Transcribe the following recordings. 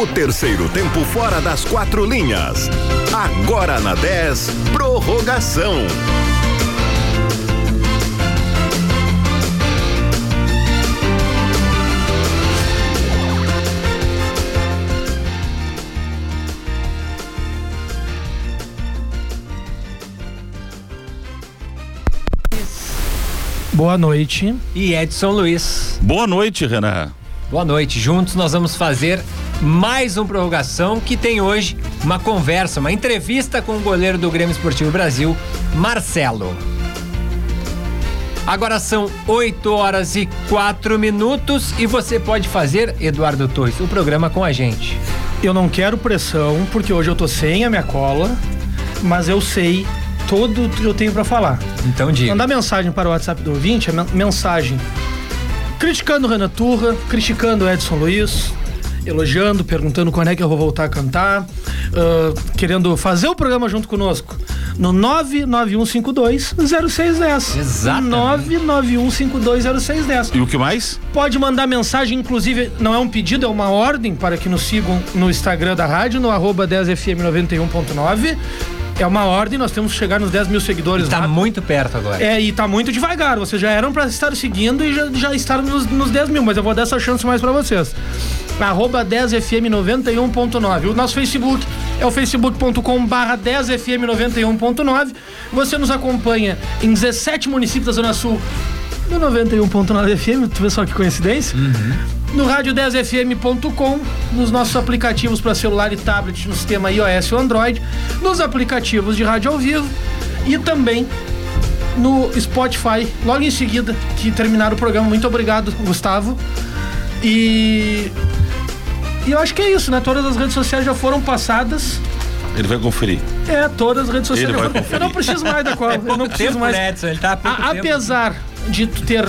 O terceiro tempo fora das quatro linhas. Agora na 10, prorrogação. Boa noite. E Edson Luiz. Boa noite, Renan. Boa noite. Juntos nós vamos fazer mais uma prorrogação que tem hoje uma conversa, uma entrevista com o goleiro do Grêmio Esportivo Brasil, Marcelo. Agora são 8 horas e 4 minutos e você pode fazer, Eduardo Torres, o programa com a gente. Eu não quero pressão, porque hoje eu tô sem a minha cola, mas eu sei todo que eu tenho para falar. Então diga. Mandar mensagem para o WhatsApp do ouvinte, é mensagem criticando o Renan Turra, criticando o Edson Luiz, elogiando, perguntando quando é que eu vou voltar a cantar, uh, querendo fazer o programa junto conosco. No 991520610. Exatamente. 991520610. E o que mais? Pode mandar mensagem, inclusive, não é um pedido, é uma ordem para que nos sigam no Instagram da rádio, no arroba 10fm91.9 é uma ordem, nós temos que chegar nos 10 mil seguidores. Está muito perto agora. É, e tá muito devagar. Vocês já eram para estar seguindo e já, já estar nos, nos 10 mil, mas eu vou dar essa chance mais para vocês. Arroba 10fm91.9. O nosso Facebook é o facebook.com barra 10fm91.9. Você nos acompanha em 17 municípios da Zona Sul no 91.9 FM, tu vê só que coincidência? Uhum no rádio10fm.com, nos nossos aplicativos para celular e tablet no sistema iOS ou Android, nos aplicativos de rádio ao vivo e também no Spotify, logo em seguida que terminar o programa. Muito obrigado, Gustavo. E, e eu acho que é isso, né? Todas as redes sociais já foram passadas. Ele vai conferir. É, todas as redes sociais Ele já foram. Eu não preciso mais da qual. É eu não preciso mais. Edson, ele tá a, apesar de ter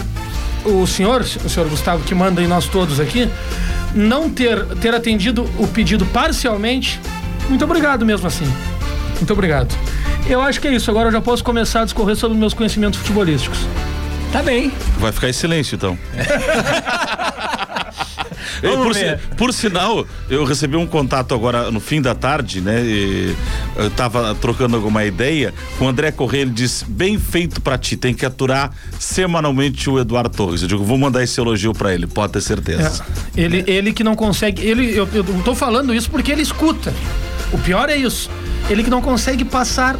o senhor, o senhor Gustavo, que manda em nós todos aqui, não ter, ter atendido o pedido parcialmente, muito obrigado mesmo assim. Muito obrigado. Eu acho que é isso. Agora eu já posso começar a discorrer sobre meus conhecimentos futebolísticos. Tá bem. Vai ficar em silêncio, então. por, por, sinal, eu recebi um contato agora no fim da tarde, né? eu tava trocando alguma ideia com o André Corrêa, ele disse: bem feito para ti, tem que aturar semanalmente o Eduardo Torres. Eu digo, vou mandar esse elogio para ele, pode ter certeza. É, ele, é. ele que não consegue. Ele, eu, eu tô falando isso porque ele escuta. O pior é isso. Ele que não consegue passar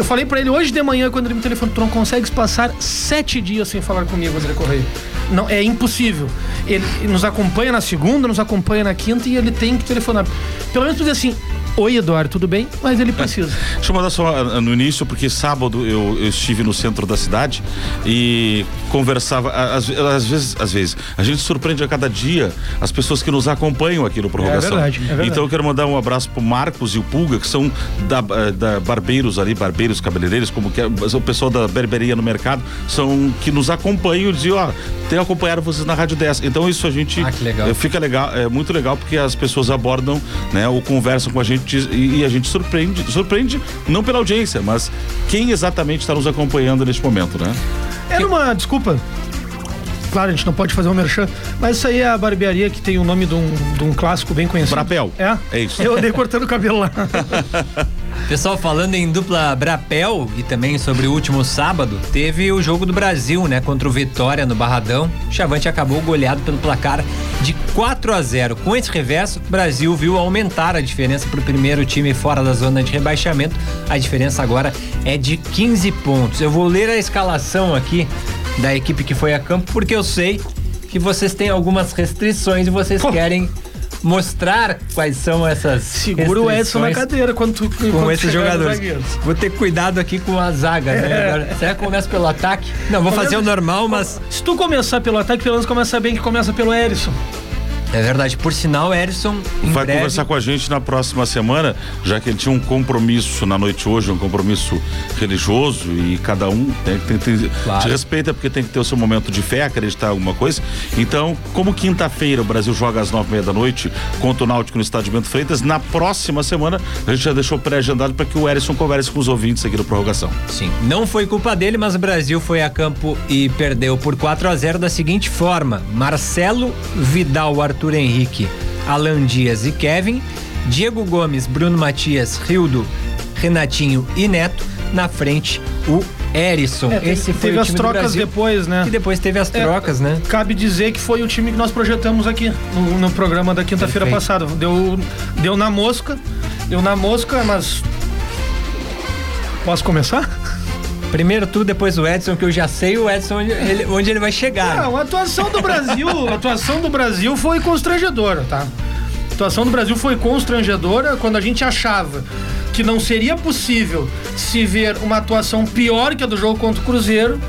eu falei para ele hoje de manhã, quando ele me telefonou, tu não consegues passar sete dias sem falar comigo, André Correia. Não, é impossível. Ele nos acompanha na segunda, nos acompanha na quinta e ele tem que telefonar. Pelo menos dizer assim, Oi, Eduardo, tudo bem? Mas ele precisa. É. Deixa eu mandar só ah, no início, porque sábado eu, eu estive no centro da cidade e conversava. Às, às, vezes, às vezes, a gente surpreende a cada dia as pessoas que nos acompanham aqui no Prorrogação. É verdade, é verdade. Então eu quero mandar um abraço pro Marcos e o Pulga, que são da, da Barbeiros ali, Barbeiros Cabeleireiros, como que é, o pessoal da berberia no mercado, são que nos acompanham e dizem, ó, tenho acompanhado vocês na Rádio 10. Então isso a gente. Ah, que legal. Fica legal, é muito legal porque as pessoas abordam, né, ou conversam com a gente e, e a gente surpreende, surpreende não pela audiência, mas quem exatamente está nos acompanhando neste momento, né? Era uma, desculpa, Claro, a gente não pode fazer um merchan, mas isso aí é a barbearia que tem o nome de um, de um clássico bem conhecido. Brapel. É? É isso. Eu andei cortando o cabelo lá. Pessoal, falando em dupla Brapel e também sobre o último sábado, teve o jogo do Brasil, né, contra o Vitória no Barradão. O Chavante acabou goleado pelo placar de 4 a 0. Com esse reverso, o Brasil viu aumentar a diferença para o primeiro time fora da zona de rebaixamento. A diferença agora é de 15 pontos. Eu vou ler a escalação aqui da equipe que foi a campo porque eu sei que vocês têm algumas restrições e vocês Pô. querem mostrar quais são essas. Segura o Edson na cadeira quando tu, com esses jogadores. Vou ter cuidado aqui com a zaga, né? é. né? será que começa pelo ataque? Não, vou fazer o normal, mas. Se tu começar pelo ataque, pelo menos começa bem que começa pelo Erisson. É verdade. Por sinal, Erison vai breve... conversar com a gente na próxima semana, já que ele tinha um compromisso na noite hoje, um compromisso religioso e cada um tem, tem, tem claro. te respeita porque tem que ter o seu momento de fé, acreditar em alguma coisa. Então, como quinta-feira o Brasil joga às nove e meia da noite contra o Náutico no estádio Bento Freitas, na próxima semana a gente já deixou pré-agendado para que o Erison converse com os ouvintes aqui da prorrogação. Sim, não foi culpa dele, mas o Brasil foi a campo e perdeu por 4 a 0 da seguinte forma: Marcelo Vidal Arthur Arthur Henrique, Alan Dias e Kevin, Diego Gomes, Bruno Matias, Rildo, Renatinho e Neto. Na frente, o Erisson. É, Esse foi teve o time as trocas Brasil, depois, né? E depois teve as é, trocas, é, né? Cabe dizer que foi o time que nós projetamos aqui no, no programa da quinta-feira passada. Deu, deu na mosca, deu na mosca, mas. Posso começar? Primeiro tu, depois o Edson, que eu já sei o Edson onde ele, onde ele vai chegar. Não, a atuação do Brasil, a atuação do Brasil foi constrangedora, tá? A atuação do Brasil foi constrangedora quando a gente achava que não seria possível se ver uma atuação pior que a do jogo contra o Cruzeiro.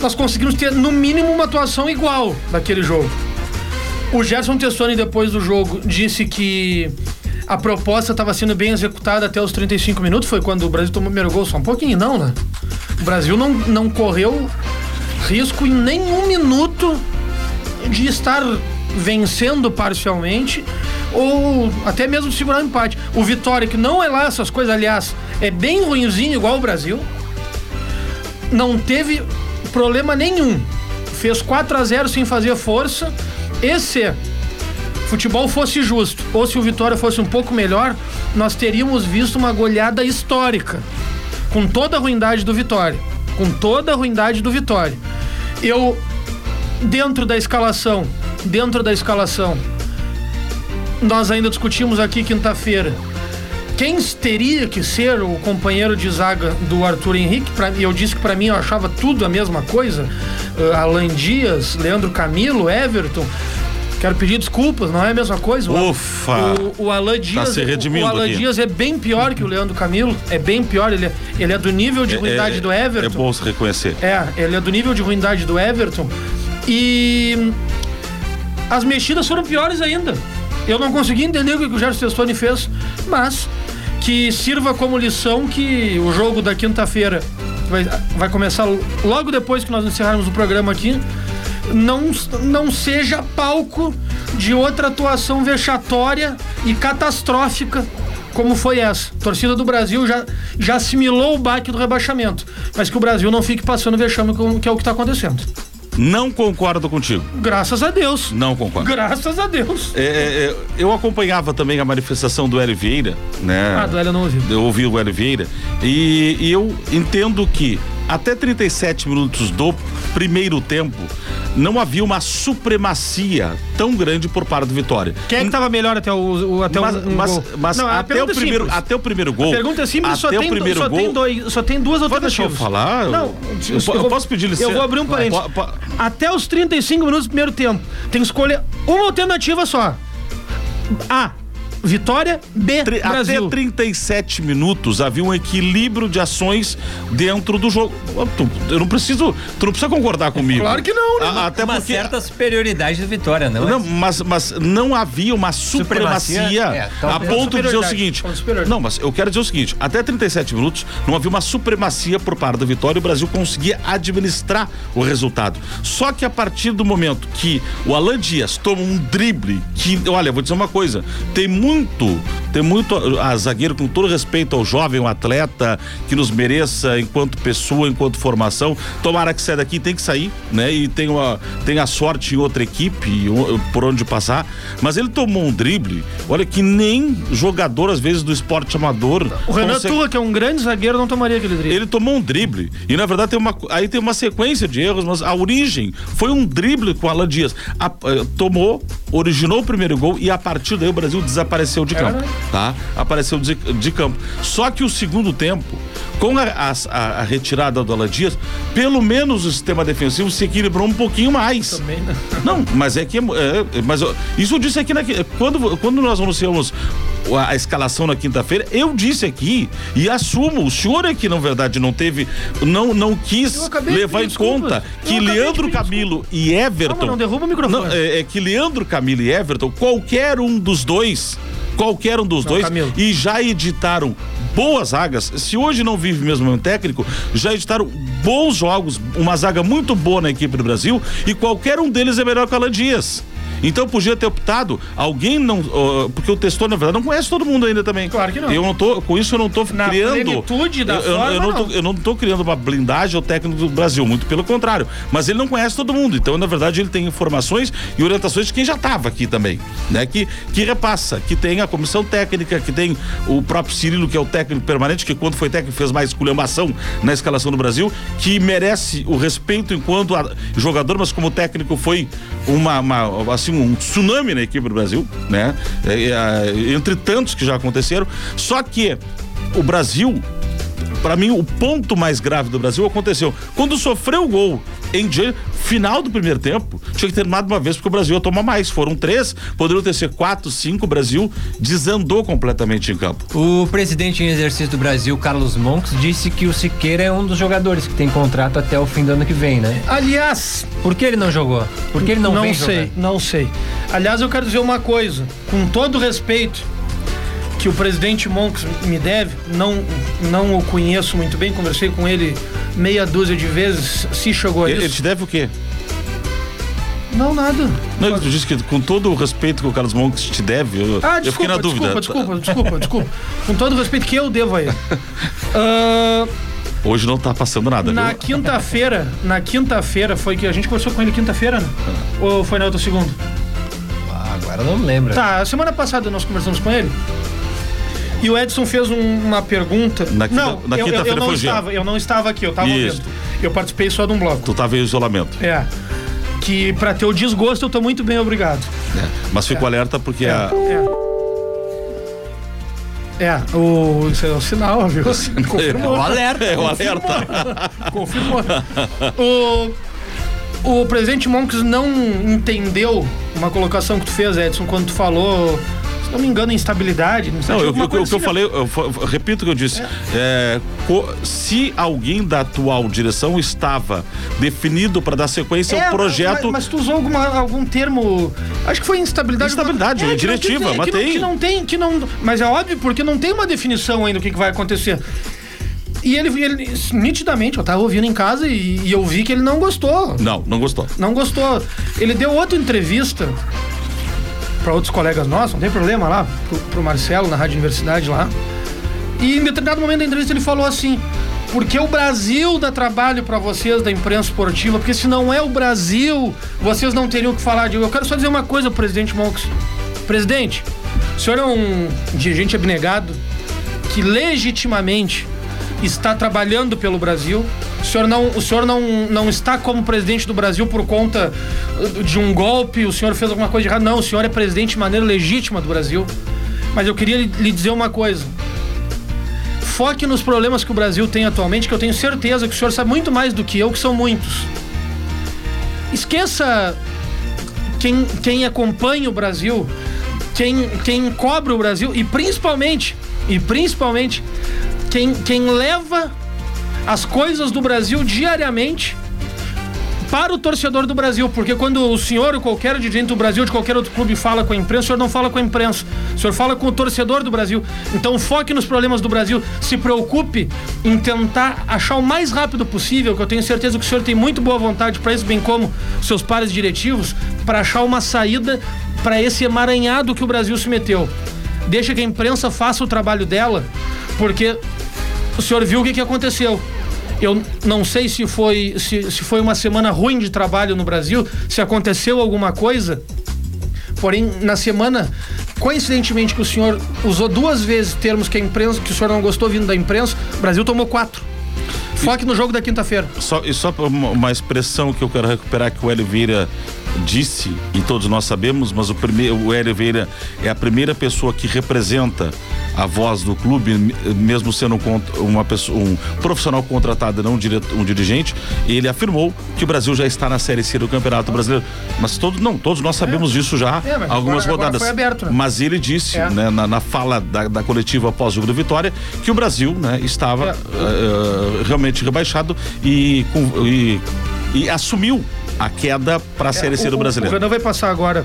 Nós conseguimos ter no mínimo uma atuação igual daquele jogo. O Gerson Tessoni depois do jogo disse que a proposta estava sendo bem executada até os 35 minutos, foi quando o Brasil tomou o primeiro gol, só um pouquinho, não, né? O Brasil não, não correu risco em nenhum minuto de estar vencendo parcialmente ou até mesmo segurar um empate. O Vitória, que não é lá essas coisas, aliás, é bem ruimzinho, igual o Brasil, não teve problema nenhum. Fez 4 a 0 sem fazer força. Esse futebol fosse justo, ou se o Vitória fosse um pouco melhor, nós teríamos visto uma goleada histórica. Com toda a ruindade do Vitória. Com toda a ruindade do Vitória. Eu, dentro da escalação, dentro da escalação, nós ainda discutimos aqui quinta-feira quem teria que ser o companheiro de zaga do Arthur Henrique. Pra, eu disse que para mim eu achava tudo a mesma coisa. Uh, Alan Dias, Leandro Camilo, Everton. Quero pedir desculpas, não é a mesma coisa. Ufa! O, o Alan tá Dias, tá se redimindo o, Alan aqui. Dias é bem pior que o Leandro Camilo, é bem pior, ele é, ele é do nível de é, ruindade é, do Everton. É bom se reconhecer. É, ele é do nível de ruindade do Everton. E as mexidas foram piores ainda. Eu não consegui entender o que o Gerson Testoni fez, mas que sirva como lição que o jogo da quinta-feira vai, vai começar logo depois que nós encerrarmos o programa aqui não, não seja palco de outra atuação vexatória e catastrófica como foi essa. A torcida do Brasil já, já assimilou o baque do rebaixamento, mas que o Brasil não fique passando vexame, que é o que está acontecendo. Não concordo contigo. Graças a Deus. Não concordo. Graças a Deus. É, é, é eu acompanhava também a manifestação do Hélio Vieira, né? Ah, do Hélio não ouvi. Eu ouvi o Hélio Vieira e, e eu entendo que até 37 minutos do primeiro tempo, não havia uma supremacia tão grande por parte do Vitória. Quem é que estava melhor até o, o até mas, o mas, gol? mas não, até o é primeiro até o primeiro gol. A pergunta é simples, só, tem, só, gol, tem dois, só tem duas alternativas. Deixa eu falar? Não, eu, eu, eu posso pedir licença? Eu vou abrir um parênteses. Até os 35 minutos do primeiro tempo, tem que escolher uma alternativa só. A Vitória, B, Tri Brasil. Até 37 minutos havia um equilíbrio de ações dentro do jogo. Eu não preciso, tu não precisa concordar comigo. Claro que não, né? A, até uma porque... certa superioridade da Vitória, não? Não, mas, mas não havia uma supremacia, supremacia é, a ponto de dizer o seguinte. Não, mas eu quero dizer o seguinte, até 37 minutos não havia uma supremacia por parte da Vitória e o Brasil conseguia administrar o resultado. Só que a partir do momento que o Alan Dias toma um drible, que, olha, vou dizer uma coisa, tem muito muito, tem muito a zagueiro com todo respeito ao jovem, um atleta que nos mereça enquanto pessoa, enquanto formação. Tomara que saia daqui, tem que sair, né? E tem uma tem a sorte em outra equipe por onde passar, mas ele tomou um drible, olha que nem jogador às vezes do esporte amador. O Renan consegue... Tua, que é um grande zagueiro, não tomaria aquele drible. Ele tomou um drible e na verdade tem uma aí tem uma sequência de erros, mas a origem foi um drible com o Alan Dias. A, eh, tomou, originou o primeiro gol e a partir daí o Brasil desapareceu apareceu de campo, tá? Apareceu de, de campo. Só que o segundo tempo, com a, a, a retirada do Alan Dias, pelo menos o sistema defensivo se equilibrou um pouquinho mais. Também, né? Não, mas é que. É, mas isso eu disse aqui na, quando, quando nós anunciamos a, escalação na quinta-feira, eu disse aqui e assumo, o senhor é que na verdade não teve, não, não quis levar em conta que Leandro Camilo e Everton. Calma, não derruba o microfone. Não, é, é que Leandro Camilo e Everton, qualquer um dos dois qualquer um dos não, dois Camilo. e já editaram boas zagas. Se hoje não vive mesmo um técnico, já editaram bons jogos, uma zaga muito boa na equipe do Brasil e qualquer um deles é melhor que o Alan Dias. Então podia ter optado, alguém não. Uh, porque o testou, na verdade, não conhece todo mundo ainda também. Claro que não. Eu não tô, com isso eu não tô Na criando. plenitude da eu, eu- forma, eu não, tô, eu não tô criando uma blindagem ao técnico do Brasil, muito pelo contrário. Mas ele não conhece todo mundo. Então, na verdade, ele tem informações e orientações de quem já estava aqui também. Né? Que, que repassa, que tem a comissão técnica, que tem o próprio Cirilo, que é o técnico permanente, que quando foi técnico fez mais esculhambação na escalação do Brasil, que merece o respeito enquanto jogador, mas como técnico foi uma, uma- assim, um tsunami na equipe do Brasil, né? É, é, entre tantos que já aconteceram. Só que o Brasil Pra mim, o ponto mais grave do Brasil aconteceu quando sofreu o gol em dia, final do primeiro tempo. Tinha que ter terminado uma vez porque o Brasil ia tomar mais. Foram três, poderiam ter sido quatro, cinco. O Brasil desandou completamente em campo. O presidente em exercício do Brasil, Carlos Monks, disse que o Siqueira é um dos jogadores que tem contrato até o fim do ano que vem, né? Aliás, Por que ele não jogou? Por que ele não, vem sei, jogar? não sei. Aliás, eu quero dizer uma coisa, com todo o respeito que o presidente Monks me deve, não, não o conheço muito bem, conversei com ele meia dúzia de vezes, se chegou a Ele, ele isso. te deve o quê? Não, nada. Não, ele disse que com todo o respeito que o Carlos Monks te deve, eu, Ah, eu fiquei desculpa, na dúvida. desculpa, desculpa, desculpa, desculpa. Com todo o respeito que eu devo a ele. Ah, Hoje não tá passando nada, na quinta-feira, na quinta-feira foi que a gente conversou com ele quinta-feira, né? Ou foi na outra segunda? Ah, agora eu não lembro. Tá, semana passada nós conversamos com ele. E o Edson fez um- uma pergunta. Na não, na eu, eu, quinta-feira eu não estava, eu não estava aqui, eu estava ouvindo. Eu participei só de um bloco. Tu tava em isolamento. É. Que pra ter o desgosto eu tô muito bem, obrigado. né? Mas fico alerta porque a, É. É, o, isso é o sinal, viu? É Confirmou. o alerta. É o alerta. Confirmou. o, o presidente Monks não entendeu uma colocação que tu fez, Edson, quando tu falou, não me engano, instabilidade. Não, sei, Não, eu, eu- que eu assim, falei, eu, fa- repito o que eu disse. É, co- se alguém da atual direção estava definido para dar sequência É, ao projeto. Mas, mas tu usou alguma, algum termo. Acho que foi instabilidade. Instabilidade, É, não diretiva, tem- mas que não- tem. Que não tem, que não. Mas é óbvio, porque não tem uma definição ainda do que, que vai acontecer. E ele, ele, nitidamente, eu tava ouvindo em casa e, e eu vi que ele não gostou. Não, não gostou. Não gostou. Ele deu outra entrevista para outros colegas nossos, não tem problema lá, pro, pro Marcelo na Rádio Universidade lá. E em determinado momento da entrevista ele falou assim: porque o Brasil dá trabalho para vocês da imprensa esportiva, porque se não é o Brasil, vocês não teriam o que falar de. Eu quero só dizer uma coisa, presidente Monks. Presidente, o senhor é um dirigente abnegado que legitimamente está trabalhando pelo Brasil. O senhor não, o senhor não, não está como presidente do Brasil por conta uh, de um golpe, o senhor fez alguma coisa de errado. Não, o senhor é presidente de maneira legítima do Brasil. Mas eu queria lhe, dizer uma coisa. Foque nos problemas que o Brasil tem atualmente, que eu tenho certeza que o senhor sabe muito mais do que eu, que são muitos. Esqueça quem, quem acompanha o Brasil, quem, quem cobre o Brasil e principalmente, e principalmente, quem, quem leva as coisas do Brasil diariamente para o torcedor do Brasil, porque quando o senhor ou qualquer dirigente do Brasil, de qualquer outro clube, fala com a imprensa, o senhor não fala com a imprensa, o senhor fala com o torcedor do Brasil. Então foque nos problemas do Brasil, se preocupe em tentar achar o mais rápido possível, que eu tenho certeza que o senhor tem muito boa vontade para isso, bem como seus pares diretivos, para achar uma saída para esse emaranhado que o Brasil se meteu. Deixa que a imprensa faça o trabalho dela, porque o senhor viu o que, que aconteceu. Eu não sei se foi, se, se foi uma semana ruim de trabalho no Brasil, se aconteceu alguma coisa. Porém, na semana, coincidentemente que o senhor usou duas vezes termos que a imprensa, que o senhor não gostou vindo da imprensa, o Brasil tomou quatro. Foque no jogo da quinta-feira. Só, e só uma, expressão que eu quero recuperar que o Hélio Vieira disse, e todos nós sabemos, mas o, primeiro, o Hélio Vieira é a primeira pessoa que representa a voz do clube, mesmo sendo um, uma pessoa, um profissional contratado, não um, direto, um dirigente, ele afirmou que o Brasil já está na Série C do Campeonato Brasileiro. Mas todos, não, todos nós sabemos disso já, É, mas algumas agora- agora rodadas. foi aberto, né? Mas ele disse, É. né, na, na fala da, da coletiva após o jogo do Vitória, que o Brasil né, estava É. eh, realmente rebaixado e, com- e- e assumiu a queda para a Série C do É, O Brasileiro. Renan vai passar agora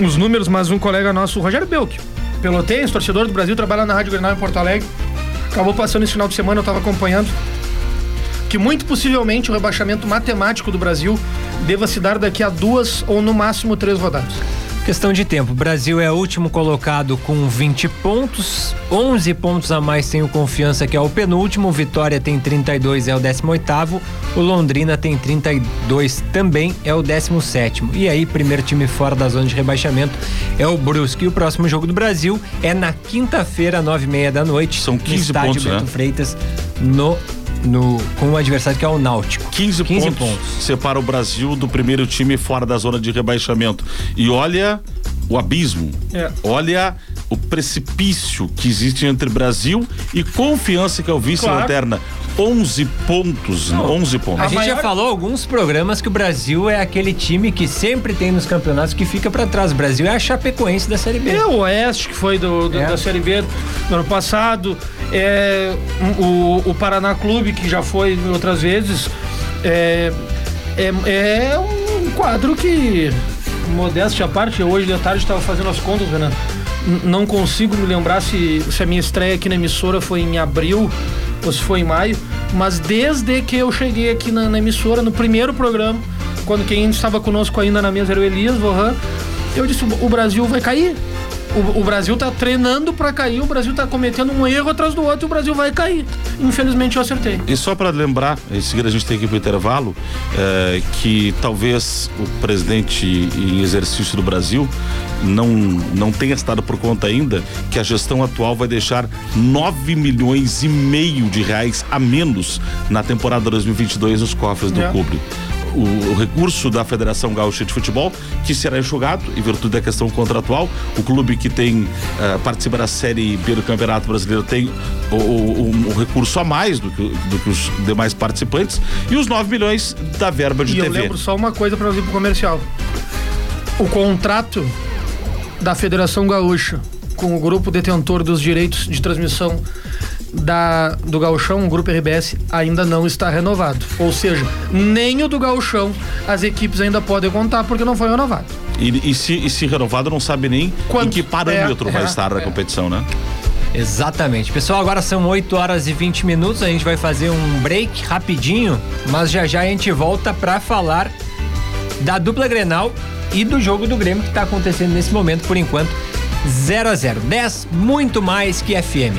os números, mas um colega nosso, o Rogério Belk, pelotense, torcedor do Brasil, trabalha na Rádio Grenal em Porto Alegre. Acabou passando esse final de semana, eu estava acompanhando. Que muito possivelmente o rebaixamento matemático do Brasil deva se dar daqui a duas ou no máximo três rodadas. Questão de tempo. O Brasil é o último colocado com 20 pontos, 11 pontos a mais tem o Confiança, que é o penúltimo. Vitória tem 32, é o 18. O Londrina tem 32 também, é o 17. E aí, primeiro time fora da zona de rebaixamento é o Brusque. E o próximo jogo do Brasil é na quinta-feira, nove e meia da noite. São 15 no estádio pontos, Beto né? Freitas, no no, com o adversário que é o Náutico. 15, 15 pontos, pontos. separa o Brasil do primeiro time fora da zona de rebaixamento. E olha o abismo. É. Olha o precipício que existe entre Brasil e confiança que é o vice-lanterna. 11 pontos, 11 pontos. A, A gente já maior- falou alguns programas que o Brasil é aquele time que sempre tem nos campeonatos que fica pra trás. O Brasil é a Chapecoense da Série B. É o Oeste, que foi do, do- É. da Série B no ano passado. É, o, o Paraná Clube, que já foi outras vezes. É, é, é um quadro que, modéstia à parte, hoje de tarde estava fazendo as contas, Renan. Não consigo me lembrar se, se a minha estreia aqui na emissora foi em abril ou se foi em maio, mas desde que eu cheguei aqui na, na emissora, no primeiro programa, quando quem estava conosco ainda na mesa era o Elias Vohan, eu disse: o o Brasil vai cair. O, o Brasil tá treinando pra cair, o Brasil tá cometendo um erro atrás do outro e o Brasil vai cair. Infelizmente eu acertei. E só para lembrar, em seguida a gente tem que ir para o intervalo, é, que talvez o presidente em exercício do Brasil não, não tenha estado por conta ainda que a gestão atual vai deixar 9 milhões e meio de reais a menos na temporada 2022 nos cofres do É. clube. O, o recurso da Federação Gaúcha de Futebol, que será enxugado em virtude da questão contratual. O clube que tem eh, participa da Série B do Campeonato Brasileiro tem o, o- o recurso a mais do que, do que os demais participantes e os 9 milhões da verba de e eu TV. lembro só uma coisa ir pro comercial. O contrato da Federação Gaúcha com o grupo detentor dos direitos de transmissão da, do Gauchão, o grupo RBS, ainda não está renovado. Ou seja, nem o do Gauchão as equipes ainda podem contar porque não foi renovado. E, e se, e se renovado, não sabe nem em Quanto? que parâmetro É, vai é, estar na é. competição, né? Exatamente. Pessoal, agora são 8 horas e 20 minutos. A gente vai fazer um break rapidinho, mas já já a gente volta pra falar da dupla Grenal e do jogo do Grêmio que tá acontecendo nesse momento, por enquanto, 0 a 0 10, muito mais que FM.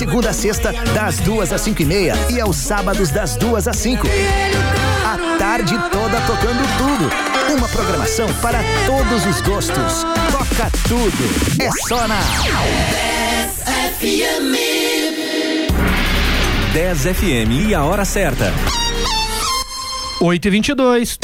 segunda a sexta, das duas às cinco e meia e aos sábados das duas às cinco. A tarde toda tocando tudo. Uma programação para todos os gostos. Toca tudo. É só na 10 FM e a hora certa. 8 e 22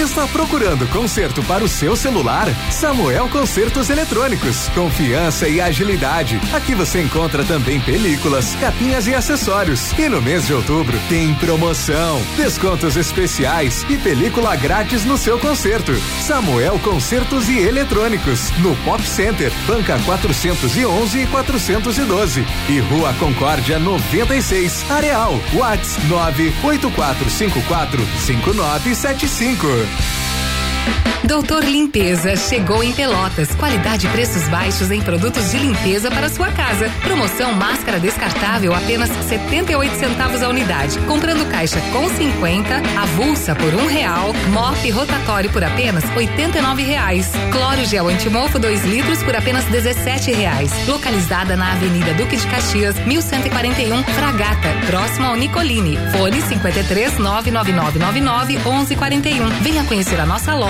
Está procurando conserto para o seu celular? Samuel Consertos Eletrônicos. Confiança e agilidade. Aqui você encontra também películas, capinhas e acessórios. E no mês de outubro tem promoção, descontos especiais e película grátis no seu conserto. Samuel Consertos e Eletrônicos. No Pop Center, banca 411 e 412. E Rua Concórdia 96, Areal. Whats 98454 Bye. Doutor Limpeza chegou em Pelotas. Qualidade e preços baixos em produtos de limpeza para sua casa. Promoção máscara descartável apenas 78 centavos a unidade. Comprando caixa com 50, avulsa por um real, mop rotatório por apenas 89 reais. Cloro gel antimofo 2 litros por apenas 17 reais. Localizada na Avenida Duque de Caxias, 1141 Fragata, próximo ao Nicolini. Fone 53 99999 1141. Venha conhecer a nossa loja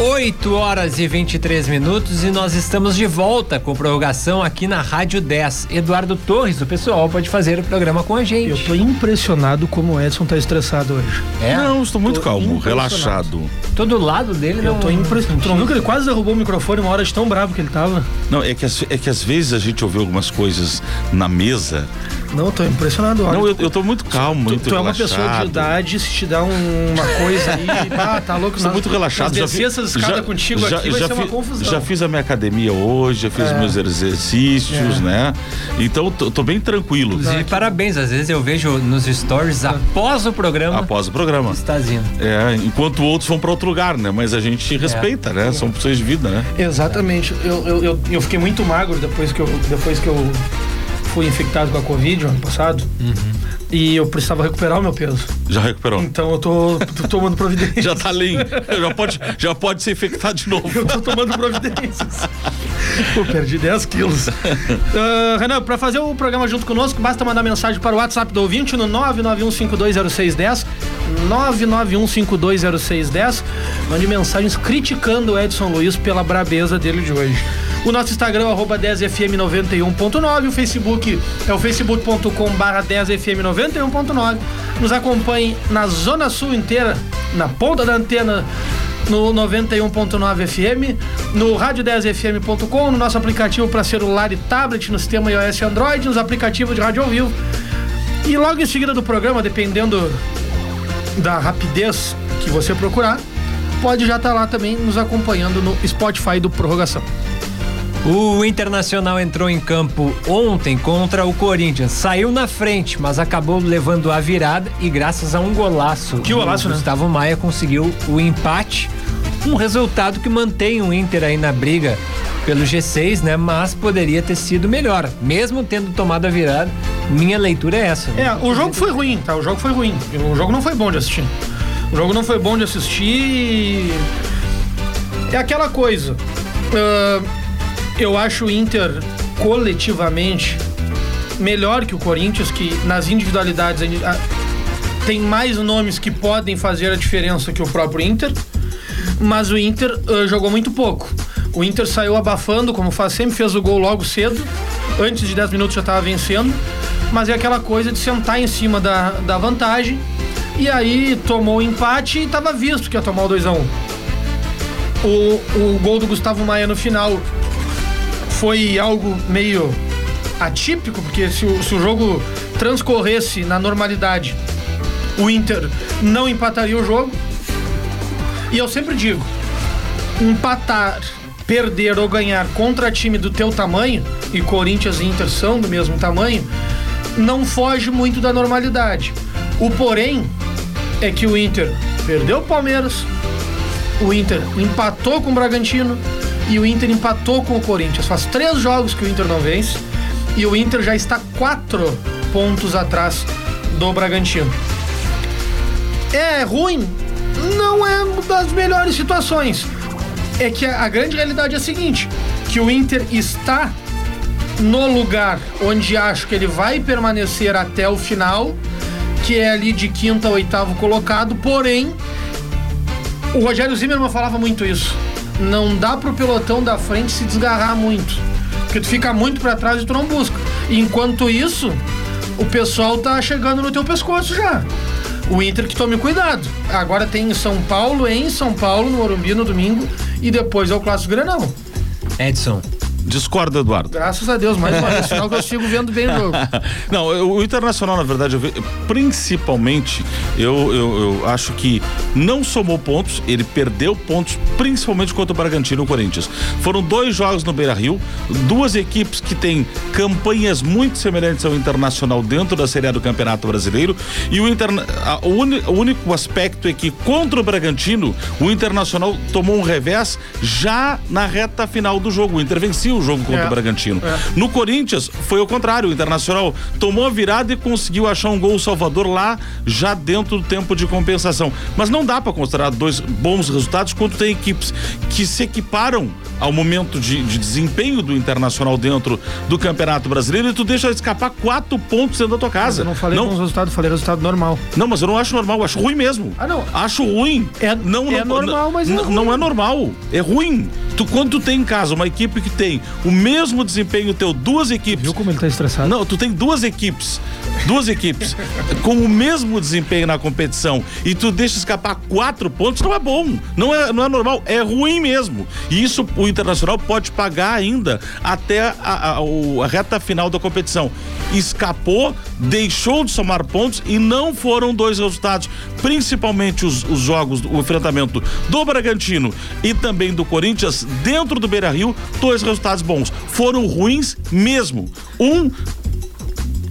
8 horas e 23 minutos e nós estamos de volta com prorrogação aqui na Rádio 10. Eduardo Torres, o pessoal pode fazer o programa com a gente. Eu tô impressionado como o Edson tá estressado hoje. É? Não, estou muito Tô calmo, relaxado. Todo lado dele Eu não. tô impressionado. Ele quase derrubou o microfone uma hora de tão bravo que ele tava? Não, é que, às- é que às vezes a gente ouve algumas coisas na mesa. Não, eu tô impressionado. Olha, Não, eu, eu tô muito calmo, tu, muito tu é uma relaxado. pessoa de idade, se te dá um- uma coisa aí, ah, tá louco. Sou nós- muito relaxado. Já, descer essas escadas contigo já, aqui vai já ser uma fi- confusão. já fiz a minha academia hoje, já fiz É. meus exercícios, É. né? Então tô, tô bem tranquilo. Inclusive, parabéns. Às vezes eu vejo nos stories após o programa. Após o programa. Estazinho. É, enquanto outros vão para outro lugar, né? Mas a gente respeita, né? São pessoas de vida, né? Exatamente. Eu, eu, eu, eu fiquei muito magro depois que eu, depois que eu fui infectado com a Covid ano passado. E eu precisava recuperar o meu peso. Já recuperou. Então eu tô, tô tomando providências. Já tá limpo. já, pode, já pode ser infectado de novo. Eu tô tomando providências. Pô, perdi 10 quilos. Ah, Renan, pra fazer o programa junto conosco, basta mandar mensagem para o WhatsApp do ouvinte no 991520610. 991520610. Mande mensagens criticando o Edson Luiz pela brabeza dele de hoje. O nosso Instagram é arroba 10fm91.9. O Facebook é o facebook.com barra 10fm91.9. Nos acompanhe na Zona Sul inteira, na ponta da antena no 91.9 FM, no rádio10fm.com, no nosso aplicativo para celular e tablet, no sistema iOS e Android, nos aplicativos de rádio ao vivo. E logo em seguida do programa, dependendo da rapidez que você procurar, pode já estar lá também nos acompanhando no Spotify do Prorrogação. O Internacional entrou em campo ontem contra o Corinthians. Saiu na frente, mas acabou levando a virada e graças a um golaço. Que golaço, o né? Gustavo Maia conseguiu o empate. Um resultado que mantém o Inter aí na briga pelo G6, né? Mas poderia ter sido melhor, mesmo tendo tomado a virada. Minha leitura é essa. É, o jogo foi ruim, tá? O jogo foi ruim. O jogo não foi bom de assistir. O jogo não foi bom de assistir. É aquela coisa. ah, eu acho o Inter coletivamente melhor que o Corinthians, que nas individualidades tem mais nomes que podem fazer a diferença que o próprio Inter, mas o Inter ah, jogou muito pouco. O Inter saiu abafando, como faz sempre, fez o gol logo cedo. Antes de 10 minutos já estava vencendo. Mas é aquela coisa de sentar em cima da, da vantagem. E aí tomou o empate e estava visto que ia tomar o 2x1. O, o gol do Gustavo Maia no final foi algo meio atípico, porque se o, se o jogo transcorresse na normalidade, o Inter não empataria o jogo. E eu sempre digo, empatar, perder ou ganhar contra time do teu tamanho, e Corinthians e Inter são do mesmo tamanho, não foge muito da normalidade. O porém é que o Inter perdeu o Palmeiras, o Inter empatou com o Bragantino e o Inter empatou com o Corinthians. Faz três jogos que o Inter não vence e o Inter já está quatro pontos atrás do Bragantino. É ruim? Não é das melhores situações. É que a, a grande realidade é a seguinte: que o Inter está no lugar onde acho que ele vai permanecer até o final, que é ali de quinta a oitavo colocado, porém, o Rogério Zimmermann falava muito isso. Não dá pro pelotão da frente se desgarrar muito. Porque tu fica muito pra trás e tu não busca. Enquanto isso, o pessoal tá chegando no teu pescoço já. O Inter que tome cuidado. Agora tem em São Paulo, em São Paulo, no Morumbi no domingo, e depois é o Clássico Grenal. Edson. Discorda, Eduardo. Graças a Deus, mais uma vez, sinal que eu sigo vendo bem o jogo. Não, o Internacional, na verdade, eu principalmente, eu, eu, eu acho que não somou pontos, ele perdeu pontos, principalmente contra o Bragantino e o Corinthians. Foram dois jogos no Beira Rio, duas equipes que têm campanhas muito semelhantes ao Internacional dentro da Série A do Campeonato Brasileiro. E o, interna a- o, uni- o único aspecto é que contra o Bragantino, o Internacional tomou um revés já na reta final do jogo. O Inter vencia o jogo contra É. o Bragantino. É. No Corinthians, foi o contrário. O Internacional tomou a virada e conseguiu achar um gol salvador lá, já dentro do tempo de compensação. Mas não dá para considerar dois bons resultados quando tem equipes que se equiparam ao momento de, de desempenho do Internacional dentro do Campeonato Brasileiro e tu deixa escapar quatro pontos dentro da tua casa. Eu não falei bons resultados, falei resultado normal. Não, mas eu não acho normal, eu acho ruim mesmo. Ah, não. Acho ruim. É- não, é não, normal, mas é não, ruim. não é normal. É ruim. Tu, quando tu tem em casa uma equipe que tem o mesmo desempenho teu, duas equipes. Viu como ele tá estressado? Não, tu tem duas equipes. Duas equipes com o mesmo desempenho na competição e tu deixa escapar quatro pontos, não é bom. Não é, não é normal, é ruim mesmo. E isso o Internacional pode pagar ainda até a, a- a reta final da competição. Escapou, deixou de somar pontos e não foram dois resultados. Principalmente os, os jogos, o enfrentamento do Bragantino e também do Corinthians dentro do Beira Rio, dois resultados bons. Foram ruins mesmo. Um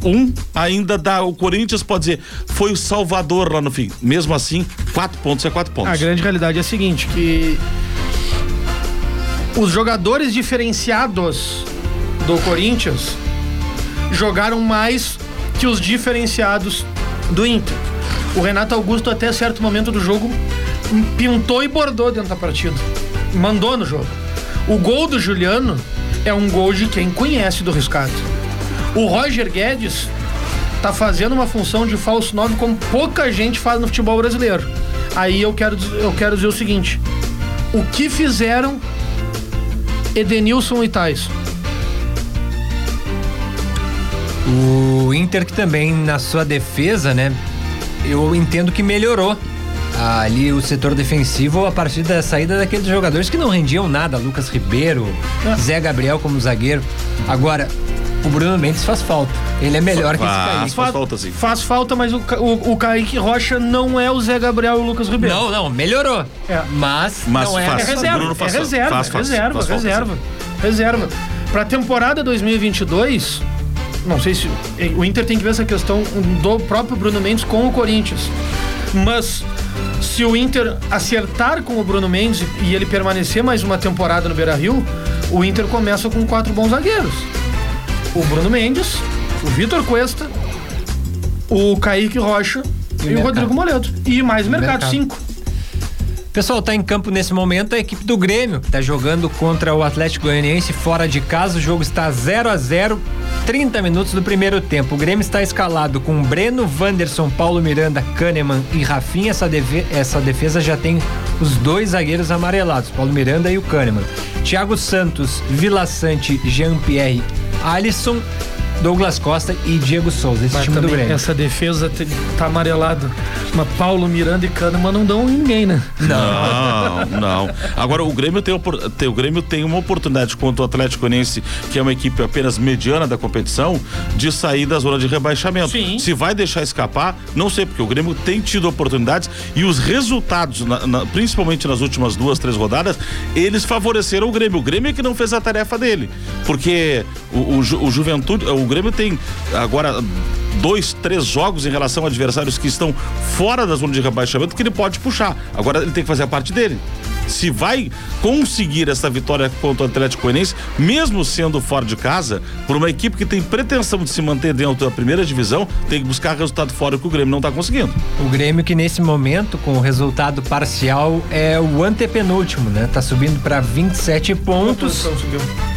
um ainda dá. O Corinthians pode dizer, foi o salvador lá no fim. Mesmo assim, quatro pontos é quatro pontos. A grande realidade é a seguinte, que os jogadores diferenciados do Corinthians jogaram mais que os diferenciados do Inter. O Renato Augusto até certo momento do jogo pintou e bordou dentro da partida. Mandou no jogo. O gol do Juliano é um gol de quem conhece do riscado. O Roger Guedes tá fazendo uma função de falso 9 como pouca gente faz no futebol brasileiro. Aí eu quero, eu quero dizer o seguinte: o que fizeram Edenilson e Tais? O Inter que também na sua defesa, né? Eu entendo que melhorou ali o setor defensivo a partir da saída daqueles jogadores que não rendiam nada, Lucas Ribeiro, Zé Gabriel como zagueiro. Agora, o Bruno Mendes faz falta. Ele é melhor que esse Faz, Kaique. faz falta sim. Faz falta, mas o, o, o Kaique Rocha não é o Zé Gabriel e o Lucas Ribeiro. Não, não, melhorou. É. Mas, Mas não é faz. É reserva, Bruno faz é falta. reserva, Faz, faz, reserva, faz falta, reserva, reserva. Pra temporada 2022, não sei se o Inter tem que ver essa questão do próprio Bruno Mendes com o Corinthians. Mas se o Inter acertar com o Bruno Mendes e ele permanecer mais uma temporada no Beira-Rio, o Inter começa com quatro bons zagueiros. O Bruno Mendes, o Vitor Cuesta, o Kaique Rocha e, o Mercado. Rodrigo Moledo. E mais o mercado, Mercado. cinco. Pessoal, tá em campo nesse momento a equipe do Grêmio, que tá jogando contra o Atlético Goianiense fora de casa. O jogo está 0 a 0 30 minutos do primeiro tempo. O Grêmio está escalado com Breno, Wanderson, Paulo Miranda, Kahneman e Rafinha. Essa, deve- essa defesa já tem os dois zagueiros amarelados, Paulo Miranda e o Kahneman. Thiago Santos, Vila Sante, Jean-Pierre, Alisson, Douglas Costa e Diego Souza. Esse Mas time do também Grêmio. essa defesa tá amarelada. Mas Paulo Miranda e Kahneman não dão em ninguém, né? Não, não. Agora o Grêmio tem, o Grêmio tem uma oportunidade contra o Atlético Goianiense, que é uma equipe apenas mediana da competição, de sair da zona de rebaixamento. Sim. Se vai deixar escapar, não sei, porque o Grêmio tem tido oportunidades e os resultados, na- na- principalmente nas últimas duas, três rodadas, eles favoreceram o Grêmio. O Grêmio é que não fez a tarefa dele, porque o, o o Juventude, o Grêmio tem agora dois, três jogos em relação a adversários que estão fora da zona de rebaixamento que ele pode puxar. Agora ele tem que fazer a parte dele. Se vai conseguir essa vitória contra o Atlético Goianiense, mesmo sendo fora de casa, por uma equipe que tem pretensão de se manter dentro da primeira divisão, tem que buscar resultado fora que o Grêmio não está conseguindo. O Grêmio que nesse momento, com o resultado parcial, é o antepenúltimo, né? Tá subindo para 27 pontos,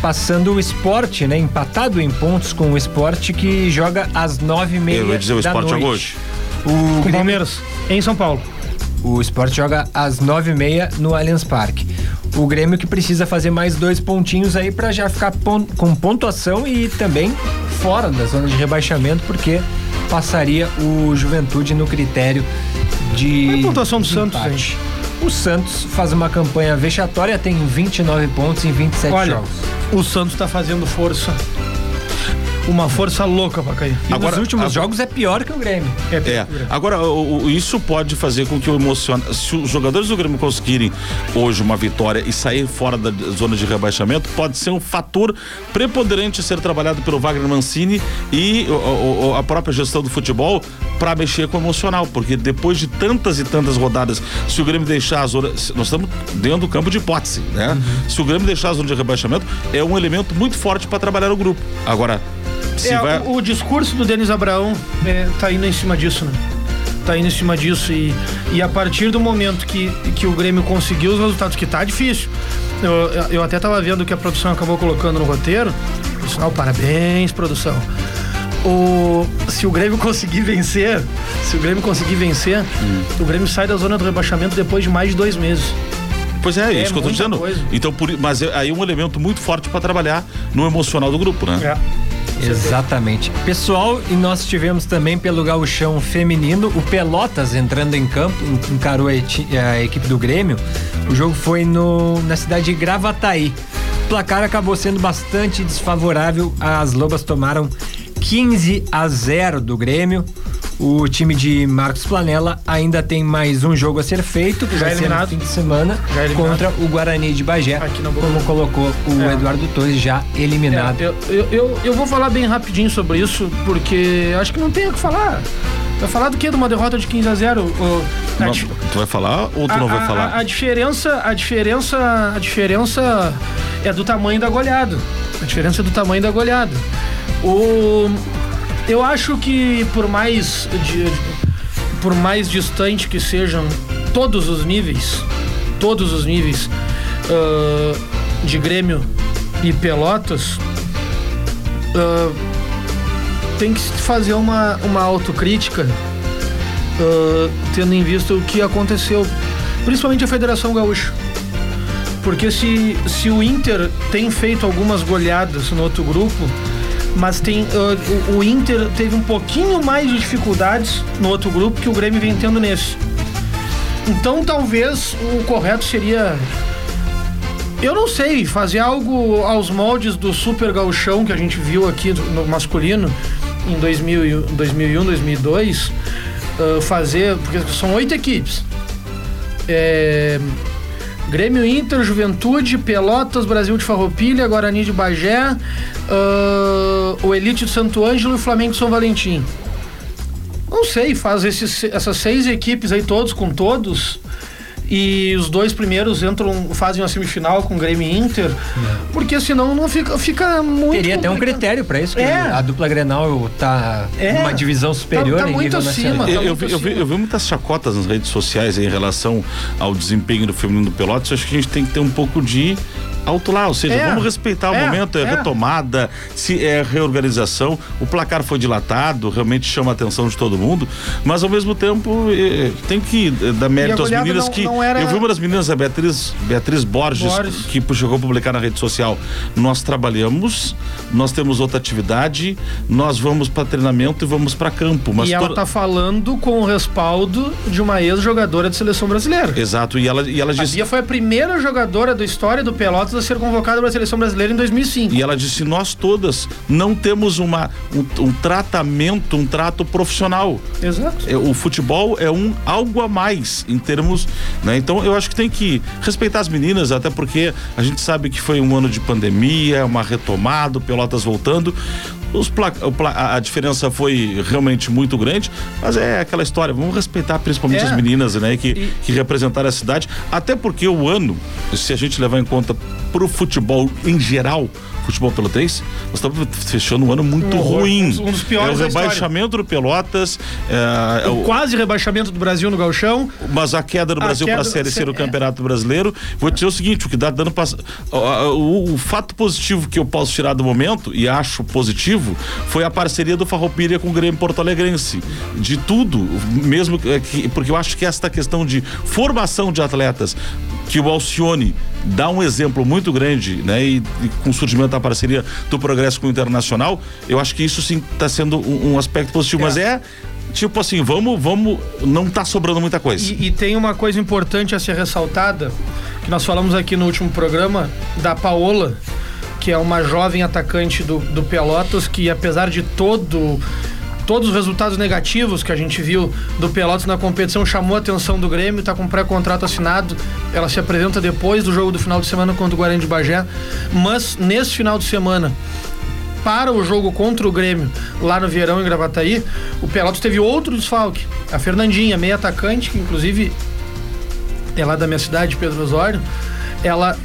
passando o esporte, né? Empatado em pontos com o esporte que joga às nove e meia Eu ia dizer, o da Sport noite. joga hoje. O, Com o Grêmio- Palmeiras, em São Paulo. O esporte joga às nove e meia no Allianz Parque. O Grêmio que precisa fazer mais dois pontinhos aí para já ficar pon- com pontuação e também fora da zona de rebaixamento, porque passaria o Juventude no critério de. É a pontuação do de Santos, gente? O Santos faz uma campanha vexatória, tem 29 pontos em 27 Olha, jogos. o Santos tá fazendo força. Uma força louca pra cair. E Agora- nos últimos agora- jogos é pior que o Grêmio. É, agora o- o- isso pode fazer com que o emocional. Se os jogadores do Grêmio conseguirem hoje uma vitória e sair fora da zona de rebaixamento, pode ser um fator preponderante a ser trabalhado pelo Wagner Mancini e o- o- a própria gestão do futebol para mexer com o emocional, porque depois de tantas e tantas rodadas, se o Grêmio deixar a zona. Nós estamos dentro do campo de hipótese, né? Se o Grêmio deixar a zona de rebaixamento, é um elemento muito forte para trabalhar o grupo. Agora, É, vai. o, o discurso do Denis Abraão é, tá indo em cima disso, né? Tá indo em cima disso e, e a partir do momento que, que o Grêmio conseguiu os resultados, que tá difícil. Eu, eu até tava vendo que a produção acabou colocando no roteiro. Sinal, parabéns, produção. O, se o Grêmio conseguir vencer, se o Grêmio conseguir vencer, o Grêmio sai da zona do rebaixamento depois de mais de dois meses. Pois é, é isso que eu tô dizendo. coisa. Então, por, mas é, aí é um elemento muito forte para trabalhar no emocional do grupo, né? É. Exatamente. Pessoal, e nós tivemos também pelo gauchão feminino o Pelotas entrando em campo, en- encarou a equipe do Grêmio. O jogo foi no, na cidade de Gravataí. O placar acabou sendo bastante desfavorável. As Lobas tomaram 15 a 0 do Grêmio. O time de Marcos Planella ainda tem mais um jogo a ser feito, que Já vai ser no eliminado. fim de semana, Já eliminado. contra o Guarani de Bagé, como colocou o É. Eduardo Torres, já eliminado. É, eu, eu, eu, eu vou falar bem rapidinho sobre isso, porque acho que não tem o que falar. Vai falar do que? De uma derrota de 15 a 0? O- a Não, tu vai falar ou tu não a- vai a- falar? A, a diferença, a diferença, a diferença é do tamanho da goleada. A diferença é do tamanho da goleada. O, eu acho que por mais de- por mais distante que sejam todos os níveis, todos os níveis ah, de Grêmio e Pelotas, ah, tem que fazer uma, uma autocrítica ah, tendo em vista o que aconteceu, principalmente a Federação Gaúcha. Porque se, se o Inter tem feito algumas goleadas no outro grupo, mas tem ah, o, o Inter teve um pouquinho mais de dificuldades no outro grupo que o Grêmio vem tendo nesse. Então talvez o correto seria eu não sei, fazer algo aos moldes do Super Gauchão que a gente viu aqui no masculino em 2000, e- 2001, 2002, ah, fazer, porque são oito equipes. É, Grêmio Inter, Juventude, Pelotas, Brasil de Farroupilha, Guarani de Bagé, ah, o Elite de Santo Ângelo e o Flamengo de São Valentim. Não sei, faz esses, essas seis equipes aí todos com todos. E os dois primeiros entram, fazem uma semifinal com Grêmio e Inter. Porque senão não fica, fica muito. Teria até um complicado. critério pra isso, que É. a dupla Grenal tá É. numa divisão superior Tá- tá em muito nível acima. nacional. Eu, tá eu muito eu, vi, eu vi muitas chacotas nas redes sociais em relação ao desempenho do feminino do Pelotas. Acho que a gente tem que ter um pouco de lá, ou seja, É, vamos respeitar o é, momento, é, é. retomada, se é reorganização. O placar foi dilatado, realmente chama a atenção de todo mundo, mas ao mesmo tempo tem que eh, dar mérito às meninas não- que. não era- Eu vi uma das meninas, a Beatriz, Beatriz Borges, Borges. que chegou a publicar na rede social. Nós trabalhamos, nós temos outra atividade, nós vamos para treinamento e vamos para campo. Mas e ela toda- tá falando com o respaldo de uma ex-jogadora de seleção brasileira. Exato, e ela, e ela A disse. Bia foi a primeira jogadora da história do Pelotas a ser convocada para a seleção brasileira em 2005. E ela disse: nós todas não temos uma, um, um tratamento, um trato profissional. Exato. É, O futebol é um algo a mais em termos. Né? Então eu acho que tem que respeitar as meninas, até porque a gente sabe que foi um ano de pandemia, uma retomada, Pelotas voltando. A diferença foi realmente muito grande, mas é aquela história, vamos respeitar principalmente É. as meninas, né, que, E- que representaram a cidade, até porque o ano, se a gente levar em conta pro futebol em geral, futebol pelotense, nós estamos fechando um ano muito Um ruim. um dos piores É o rebaixamento do Pelotas, é, é O o- quase rebaixamento do Brasil no Galchão. mas a queda do A Brasil para a Série C do é. Campeonato Brasileiro. Vou dizer o seguinte: o que dá dando o, o, o fato positivo que eu posso tirar do momento, e acho positivo, foi a parceria do Farroupilha com o Grêmio Porto Alegrense. De tudo, mesmo que- que, porque eu acho que esta questão de formação de atletas, que o Alcione dá um exemplo muito grande, né? E, e com o surgimento da parceria do Progresso com o Internacional, eu acho que isso sim está sendo um, um aspecto positivo. É. Mas é tipo assim, vamos, vamos, não tá sobrando muita coisa. E, e tem uma coisa importante a ser ressaltada, que nós falamos aqui no último programa, da Paola, que é uma jovem atacante do, do Pelotas, que apesar de todo todos os resultados negativos que a gente viu do Pelotas na competição chamou a atenção do Grêmio, está com pré-contrato assinado. Ela se apresenta depois do jogo do final de semana contra o Guarani de Bagé, mas nesse final de semana para o jogo contra o Grêmio lá no Vieirão em Gravataí, o Pelotas teve outro desfalque. A Fernandinha, meia atacante, que inclusive é lá da minha cidade, Pedro Osório, ela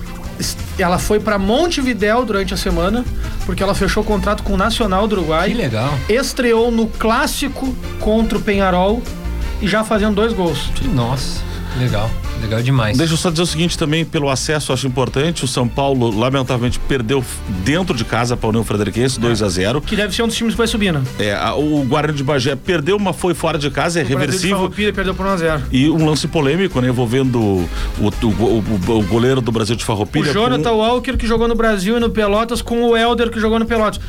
ela foi para Montevidéu durante a semana, porque ela fechou o contrato com o Nacional do Uruguai. Que legal. Estreou no clássico contra o Penharol e já fazendo dois gols. Nossa, legal. Legal demais. Deixa eu só dizer o seguinte também, pelo acesso, acho importante. O São Paulo, lamentavelmente, perdeu dentro de casa para o União Frederiquense, 2 a 0 Que deve ser um dos times que vai subir, né? É, a, o Guarani de Bagé perdeu, mas foi fora de casa, é o reversível. Brasil de perdeu por 1 a 0 E um lance polêmico, né? Envolvendo o, o, o, o goleiro do Brasil de Farroupilha. O Jonathan com... Walker, que jogou no Brasil e no Pelotas, com o Helder, que jogou no Pelotas.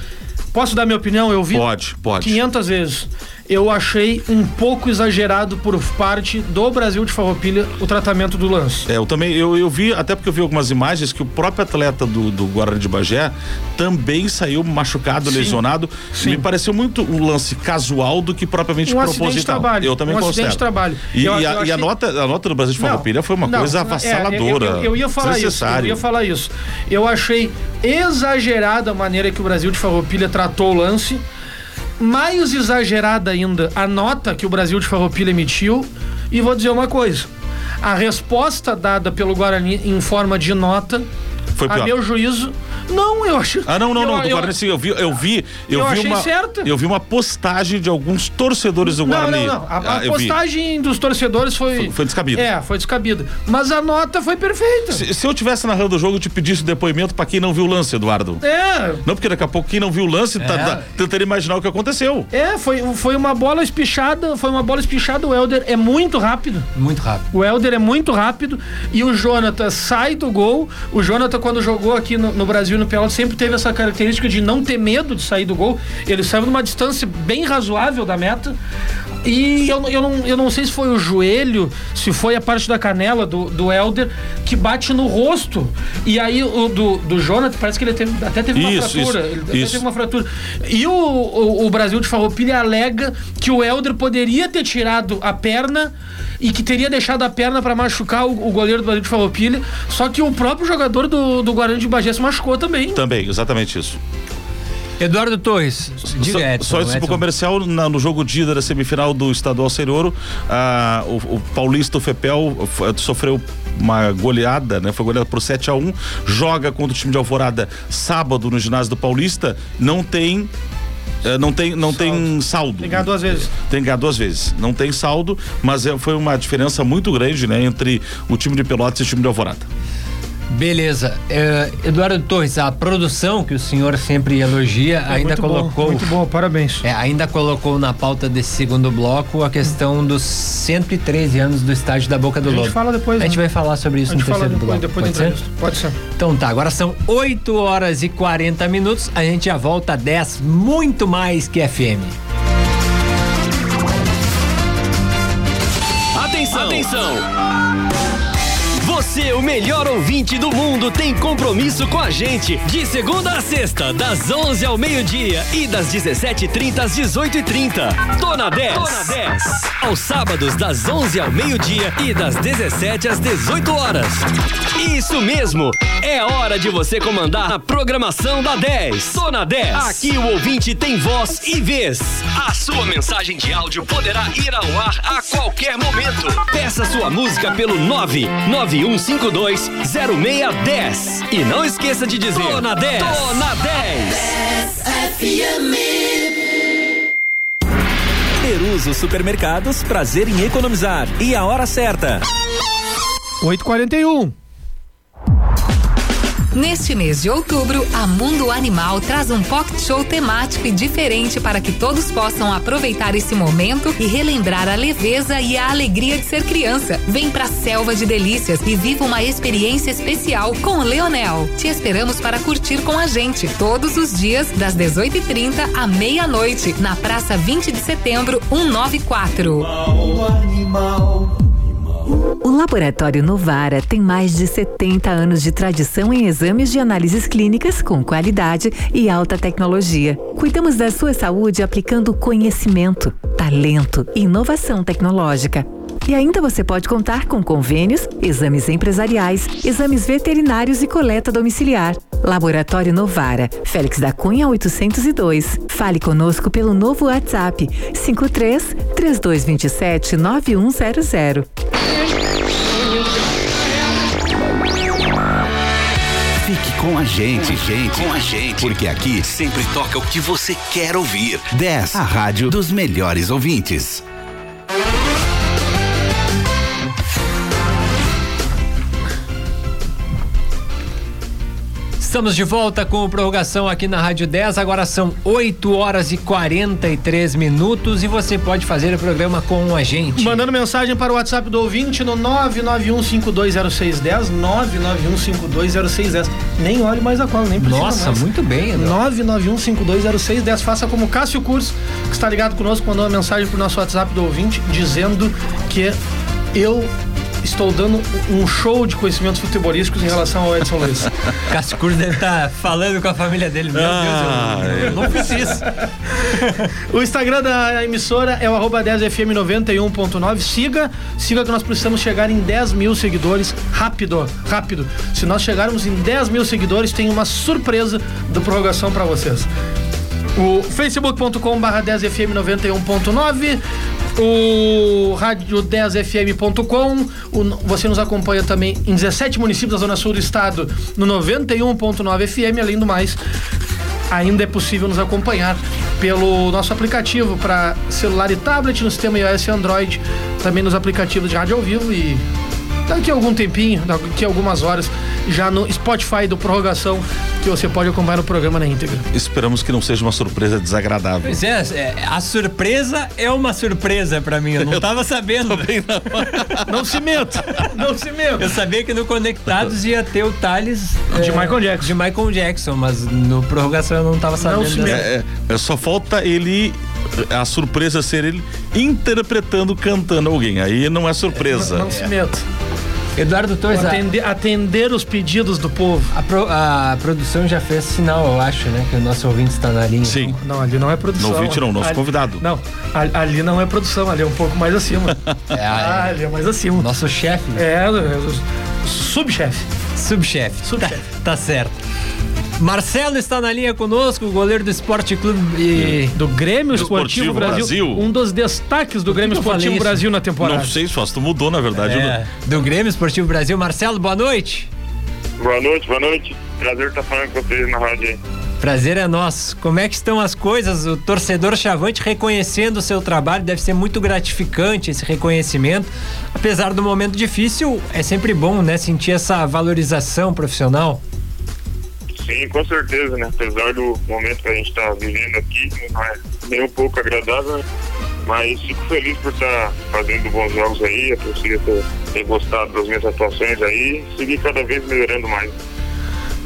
Posso dar minha opinião? Eu vi pode, pode. 500 vezes eu achei um pouco exagerado por parte do Brasil de Farroupilha o tratamento do lance. É, eu também, eu, eu vi, até porque eu vi algumas imagens que o próprio atleta do, do Guarani de Bagé também saiu machucado, sim, lesionado. Sim. Me pareceu muito um lance casual do que propriamente um proposital. De trabalho, eu também um considero. de trabalho. E, eu, e, a, achei... e, a, nota, a nota do Brasil de Farroupilha foi uma não, coisa avassaladora. É, eu, eu, ia falar isso, eu ia falar isso. Eu achei exagerada a maneira que o Brasil de Farroupilha tratou o lance mais exagerada ainda a nota que o Brasil de Farroupilha emitiu. E vou dizer uma coisa: a resposta dada pelo Guarani em forma de nota, Foi pior. a meu juízo, não, eu acho. Ah, não, não, eu, não. Do Guarani, sim, eu vi, eu vi, eu, eu vi uma. Certa. Eu vi uma postagem de alguns torcedores do Guarani. Não, não, não. A, a ah, postagem vi. dos torcedores foi. Foi, foi descabida. É, foi descabida. Mas a nota foi perfeita. Se, se eu tivesse narrando o jogo, eu te pedisse o depoimento pra quem não viu o lance, Eduardo. É. Não, porque daqui a pouco quem não viu o lance tá, é. tá, tá, tentaria imaginar o que aconteceu. É, foi, foi uma bola espichada, foi uma bola espichada. O Helder é muito rápido. Muito rápido. O Helder é muito rápido e o Jonathan sai do gol. O Jonathan, quando jogou aqui no, no Brasil, no Pelotas, sempre teve essa característica de não ter medo de sair do gol. Ele saiu numa distância bem razoável da meta. E eu, eu, não, eu não sei se foi o joelho, se foi a parte da canela do, do Helder que bate no rosto. E aí o do, do Jonathan, parece que ele teve, até teve uma isso, fratura. Isso, ele isso. teve uma fratura. E o, o, o Brasil de Farroupilha alega que o Helder poderia ter tirado a perna e que teria deixado a perna para machucar o, o, goleiro do Brasil de Farroupilha. Só que o próprio jogador do, do Guarani de Bagé se machucou também. Também, exatamente isso. Eduardo Torres, diga só, só isso pro comercial, na, no jogo de ida da semifinal do estadual Cerouro, ah, o, o, Paulista, o Fepel, sofreu uma goleada, né? Foi goleada por 7 a 1 joga contra o time de Alvorada sábado no ginásio do Paulista, não tem é, não tem, não saldo. tem saldo. Tem que ganhar duas vezes. Tem que ganhar duas vezes. Não tem saldo, mas é, foi uma diferença muito grande, né, entre o time de Pelotas e o time de Alvorada. Beleza. É, Eduardo Torres, a produção que o senhor sempre elogia é, ainda muito colocou. Bom, muito bom, parabéns. É, ainda colocou na pauta desse segundo bloco a questão dos 113 anos do estádio da Boca do Lobo. A gente fala depois. A gente né? vai falar sobre isso no terceiro depois, bloco. Depois Pode ser? Pode ser. Então tá, agora são 8 horas e 40 minutos. A gente já volta a 10, muito mais que FM. Atenção! Atenção! Você, o melhor ouvinte do mundo, tem compromisso com a gente. De segunda a sexta, das 11 ao meio-dia e das 17h30 às 18h30. Tô na 10. Tô na 10. Aos sábados, das 11 ao meio-dia e das 17 às 18 horas. Isso mesmo. É hora de você comandar a programação da 10. Tô na 10. Aqui o ouvinte tem voz e vez. A sua mensagem de áudio poderá ir ao ar a qualquer momento. Peça sua música pelo 991 31520610. E não esqueça de dizer: Tô na 10. Tô na 10. 10 FM. Peruso Supermercados, prazer em economizar. E a hora certa: 8h41. Neste mês de outubro, a Mundo Animal traz um pocket show temático e diferente para que todos possam aproveitar esse momento e relembrar a leveza e a alegria de ser criança. Vem pra selva de delícias e viva uma experiência especial com o Leonel. Te esperamos para curtir com a gente todos os dias das 18h30 à meia-noite na Praça 20 de Setembro 194. Animal, animal, animal. O Laboratório Novara tem mais de 70 anos de tradição em exames de análises clínicas com qualidade e alta tecnologia. Cuidamos da sua saúde aplicando conhecimento, talento e inovação tecnológica. E ainda você pode contar com convênios, exames empresariais, exames veterinários e coleta domiciliar. Laboratório Novara, Félix da Cunha 802. Fale conosco pelo novo WhatsApp 53 3227 9100. Fique com a gente, gente, com a gente, porque aqui sempre toca o que você quer ouvir. 10, a rádio dos melhores ouvintes. Estamos de volta com o prorrogação aqui na Rádio 10. Agora são 8 horas e 43 minutos e você pode fazer o programa com a gente. Mandando mensagem para o WhatsApp do ouvinte no 991520610, 991520610. Nem olhe mais a cola, nem precisa Nossa, mais. muito bem, André. 991520610. Faça como Cássio Curso, que está ligado conosco, mandou uma mensagem pro nosso WhatsApp do ouvinte dizendo que eu estou dando um show de conhecimentos futebolísticos em relação ao Edson Luiz. Cássio Curso deve estar falando com a família dele. Meu Ah, Deus, eu, eu não fiz isso. O Instagram da emissora é o arroba 10fm91.9. Siga, siga que nós precisamos chegar em 10 mil seguidores rápido, rápido. Se nós chegarmos em 10 mil seguidores, tem uma surpresa do prorrogação para vocês. O facebook.com barra 10fm91.9 o rádio 10fm.com o- você nos acompanha também em 17 municípios da zona sul do estado no 91.9 FM além do mais ainda é possível nos acompanhar pelo nosso aplicativo para celular e tablet no sistema iOS e Android, também nos aplicativos de rádio ao vivo e daqui a algum tempinho, daqui a algumas horas, já no Spotify do Prorrogação, que você pode acompanhar o programa na íntegra. Esperamos que não seja uma surpresa desagradável. Pois é, é, a surpresa é uma surpresa pra mim. Eu não tava sabendo. Não se meta, não se meta. Eu sabia que no Conectados ia ter o Thales De é, Michael Jackson. De Michael Jackson, mas no prorrogação eu não tava sabendo. se dessa- É, é, só falta ele. A surpresa ser ele interpretando, cantando alguém. Aí não é surpresa. Não, não se meta. Eduardo Torres, Atender, atender os pedidos do povo. a pro- a produção já fez sinal, eu acho, né? Que o nosso ouvinte está na linha. Sim. Não, ali não é produção. Não ouvinte não, nosso Ali- convidado. Não, ali, não é produção, ali é um pouco mais acima. É, Ah, a- ali é mais acima. nosso chefe, né? É, é, o subchefe. subchefe. Subchefe. Tá, tá certo. Marcelo está na linha conosco, goleiro do Esporte Clube. E... Do Grêmio Esportivo, Esportivo Brasil, Brasil. Um dos destaques do Grêmio Esportivo? Brasil na temporada. Não sei se Fausto mudou, na verdade. É, do Grêmio Esportivo Brasil. Marcelo, boa noite. Boa noite, boa noite. Prazer estar falando com vocês na rádio aí. Prazer é nosso. Como é que estão as coisas? O torcedor chavante reconhecendo o seu trabalho deve ser muito gratificante esse reconhecimento. Apesar do momento difícil, é sempre bom, né, sentir essa valorização profissional. Sim, com certeza, né? Apesar do momento que a gente está vivendo aqui, não é nem um pouco agradável, né? mas fico feliz por estar fazendo bons jogos aí, a torcida ter, ter gostado das minhas atuações aí, seguir cada vez melhorando mais.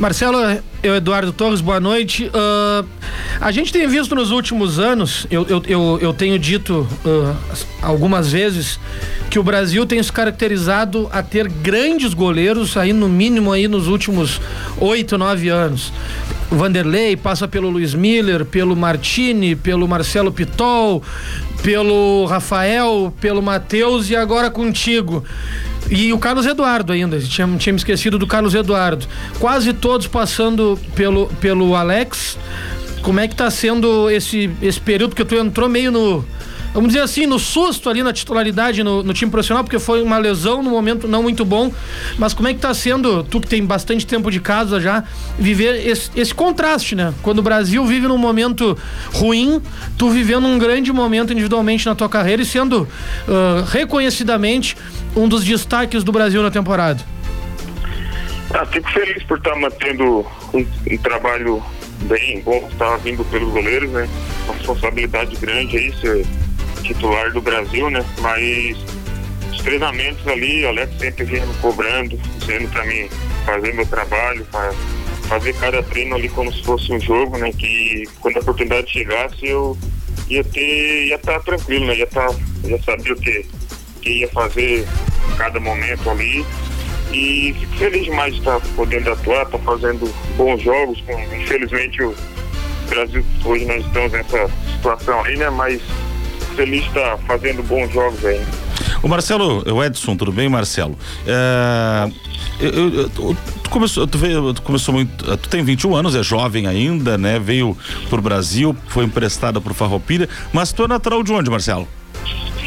Marcelo, eu, Eduardo Torres, boa noite. Ah, a gente tem visto nos últimos anos, eu, eu, eu, eu tenho dito ah, algumas vezes, que o Brasil tem se caracterizado a ter grandes goleiros, aí no mínimo aí nos últimos oito, nove anos. Vanderlei passa pelo Luiz Miller, pelo Martini, pelo Marcelo Pitol, pelo Rafael, pelo Matheus e agora contigo. E o Carlos Eduardo ainda, tinha, tinha me esquecido do Carlos Eduardo. Quase todos passando pelo, pelo Alex. Como é que tá sendo esse, esse período que tu entrou meio no. Vamos dizer assim, no susto ali na titularidade no, no time profissional, porque foi uma lesão no momento não muito bom. Mas como é que tá sendo, tu que tem bastante tempo de casa já, viver esse, esse contraste, né? Quando o Brasil vive num momento ruim, tu vivendo um grande momento individualmente na tua carreira e sendo ah, reconhecidamente um dos destaques do Brasil na temporada. Ah, fico feliz por estar mantendo um, um trabalho bem bom, estar vindo pelos goleiros, né? Uma responsabilidade grande aí, ser titular do Brasil, né? Mas os treinamentos ali, o Alex sempre me cobrando, dizendo pra mim fazer meu trabalho, fa- fazer cada treino ali como se fosse um jogo, né? Que quando a oportunidade chegasse eu ia ter, ia estar tranquilo, né? Ia, tá, ia saber o que, que ia fazer cada momento ali. E fico feliz demais de estar podendo atuar, estar fazendo bons jogos. Infelizmente o Brasil hoje nós estamos nessa situação aí, né? Mas feliz estar fazendo bons jogos aí. O Marcelo, o Edson, tudo bem, Marcelo? É, eu, eu, tu começou, tu veio, tu começou muito, tu tem 21 anos, é jovem ainda, né? Veio pro Brasil, foi emprestada pro Farroupilha, mas tu é natural de onde, Marcelo?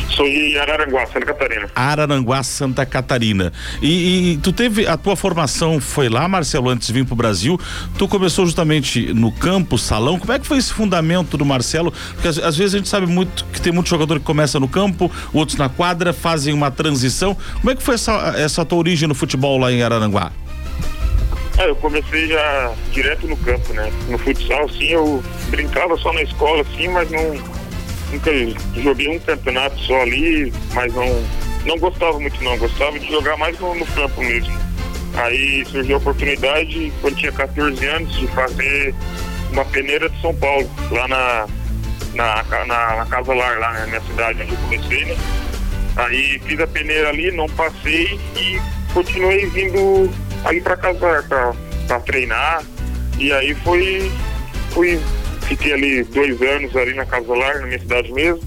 Sou de Araranguá, Santa Catarina. Araranguá, Santa Catarina. E, e, tu teve a tua formação foi lá, Marcelo, antes de vir pro Brasil. Tu começou justamente no campo, salão. Como é que foi esse fundamento do Marcelo? Porque às, às vezes a gente sabe muito que tem muito jogador que começa no campo, outros na quadra, fazem uma transição. Como é que foi essa, essa tua origem no futebol lá em Araranguá? É, eu comecei já direto no campo, né? No futsal, assim, eu brincava só na escola, assim, mas não nunca joguei um campeonato só ali, mas não, não gostava muito não, gostava de jogar mais no, no campo mesmo. Aí surgiu a oportunidade, quando tinha 14 anos, de fazer uma peneira de São Paulo, lá na, na, na, na Casa Lar, lá na minha cidade onde eu comecei, né? Aí fiz a peneira ali, não passei e continuei vindo aí pra Casa pra treinar. E aí foi, fui Fiquei ali dois anos ali na Casa Lar, na minha cidade mesmo.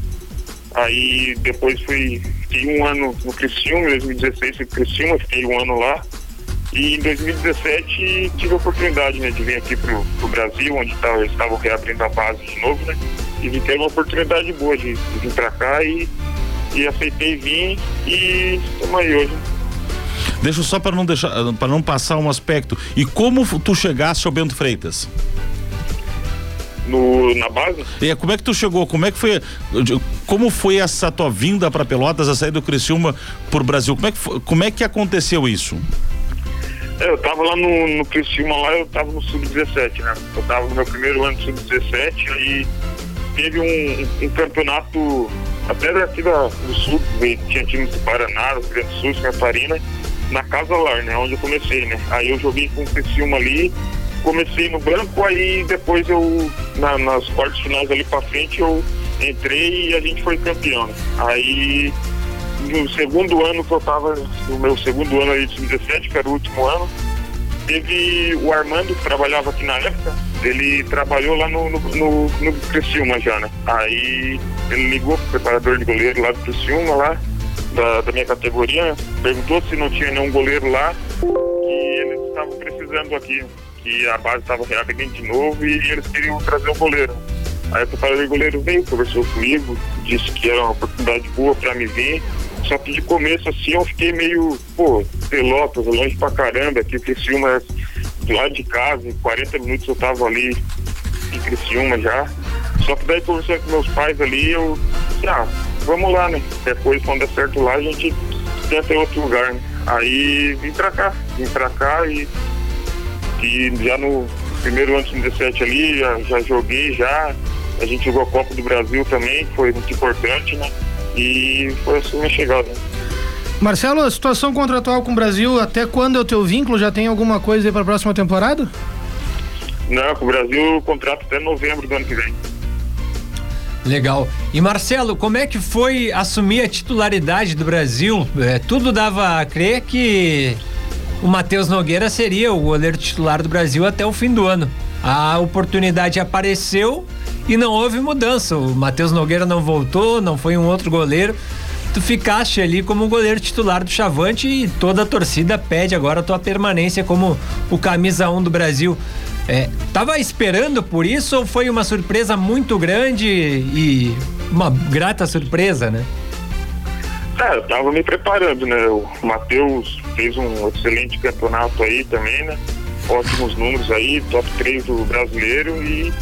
Aí depois fui, fiquei um ano no Criciúma, em 2016 fui Criciúma, fiquei um ano lá. E em 2017 tive a oportunidade né, de vir aqui pro, pro Brasil, onde tava, eles estavam reabrindo a base de novo, né? E vi ter uma oportunidade boa de, de vir pra cá e, e aceitei vir e estamos aí hoje. Deixa só para não deixar, para não passar um aspecto. E como tu chegaste ao Bento Freitas? No, na base. E como é que tu chegou? Como é que foi? Como foi essa tua vinda para Pelotas, a sair do Criciúma por Brasil? Como é que, foi, como é que aconteceu isso? É, eu tava lá no, no Criciúma, lá eu tava no Sub-17, né? Eu tava no meu primeiro ano de Sub-17, aí teve um, um, campeonato até daqui da, do Sul, tinha times do Paraná, do Grande Sul, Catarina, na Casa Lar, né? Onde eu comecei, né? Aí eu joguei com o Criciúma ali, comecei no branco, aí depois eu, na, nas quartas finais ali pra frente, eu entrei e a gente foi campeão. Aí no segundo ano que eu tava, no meu segundo ano aí de 2017, que era o último ano, teve o Armando que trabalhava aqui na época, ele trabalhou lá no, no, no, no Criciúma já, né? Aí ele ligou pro preparador de goleiro lá do Criciúma lá, da, da minha categoria, perguntou se não tinha nenhum goleiro lá, que eles estavam precisando aqui que a base estava reabrindo de novo e eles queriam trazer um goleiro. Aí o goleiro veio, conversou comigo, disse que era uma oportunidade boa para me vir. Só que de começo assim eu fiquei meio, pô, Pelotas, longe pra caramba, aqui Criciúma do lado de casa, em 40 minutos eu tava ali em Criciúma já. Só que daí conversando com meus pais ali, eu disse, ah, vamos lá, né? Depois quando der certo lá, a gente tenta em outro lugar, né? Aí vim pra cá, vim pra cá e e já no primeiro ano de 2017 ali, já, já joguei já. A gente jogou a Copa do Brasil também, que foi muito importante, né? E foi assim a minha chegada. Marcelo, a situação contratual com o Brasil, até quando é o teu vínculo? Já tem alguma coisa aí para a próxima temporada? Não, com o Brasil o contrato até novembro do ano que vem. Legal. E Marcelo, como é que foi assumir a titularidade do Brasil? É, tudo dava a crer que o Matheus Nogueira seria o goleiro titular do Brasil até o fim do ano. A oportunidade apareceu e não houve mudança. O Matheus Nogueira não voltou, não foi um outro goleiro. Tu ficaste ali como goleiro titular do Chavante e toda a torcida pede agora a tua permanência como o camisa 1 um do Brasil. É, tava esperando por isso ou foi uma surpresa muito grande e uma grata surpresa, né? É, eu tava me preparando, né? O Matheus fez um excelente campeonato aí também, né? Ótimos números aí, top 3 do brasileiro e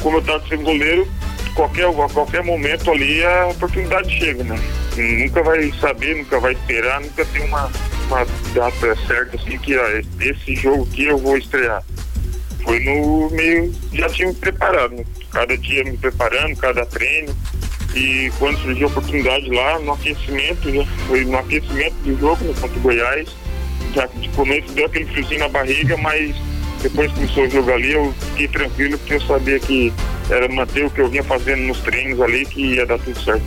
como eu tava sendo goleiro, qualquer, a qualquer momento ali a oportunidade chega, né? Nunca vai saber, nunca vai esperar, nunca tem uma, uma data certa assim que ó, esse jogo aqui eu vou estrear. Foi no meio, já tinha me preparado, né? cada dia me preparando, cada treino e quando surgiu a oportunidade lá, no aquecimento, já foi no aquecimento do jogo no contra o Goiás, já de começo deu aquele friozinho na barriga, mas depois que começou o jogo ali, eu fiquei tranquilo porque eu sabia que era manter o que eu vinha fazendo nos treinos ali que ia dar tudo certo.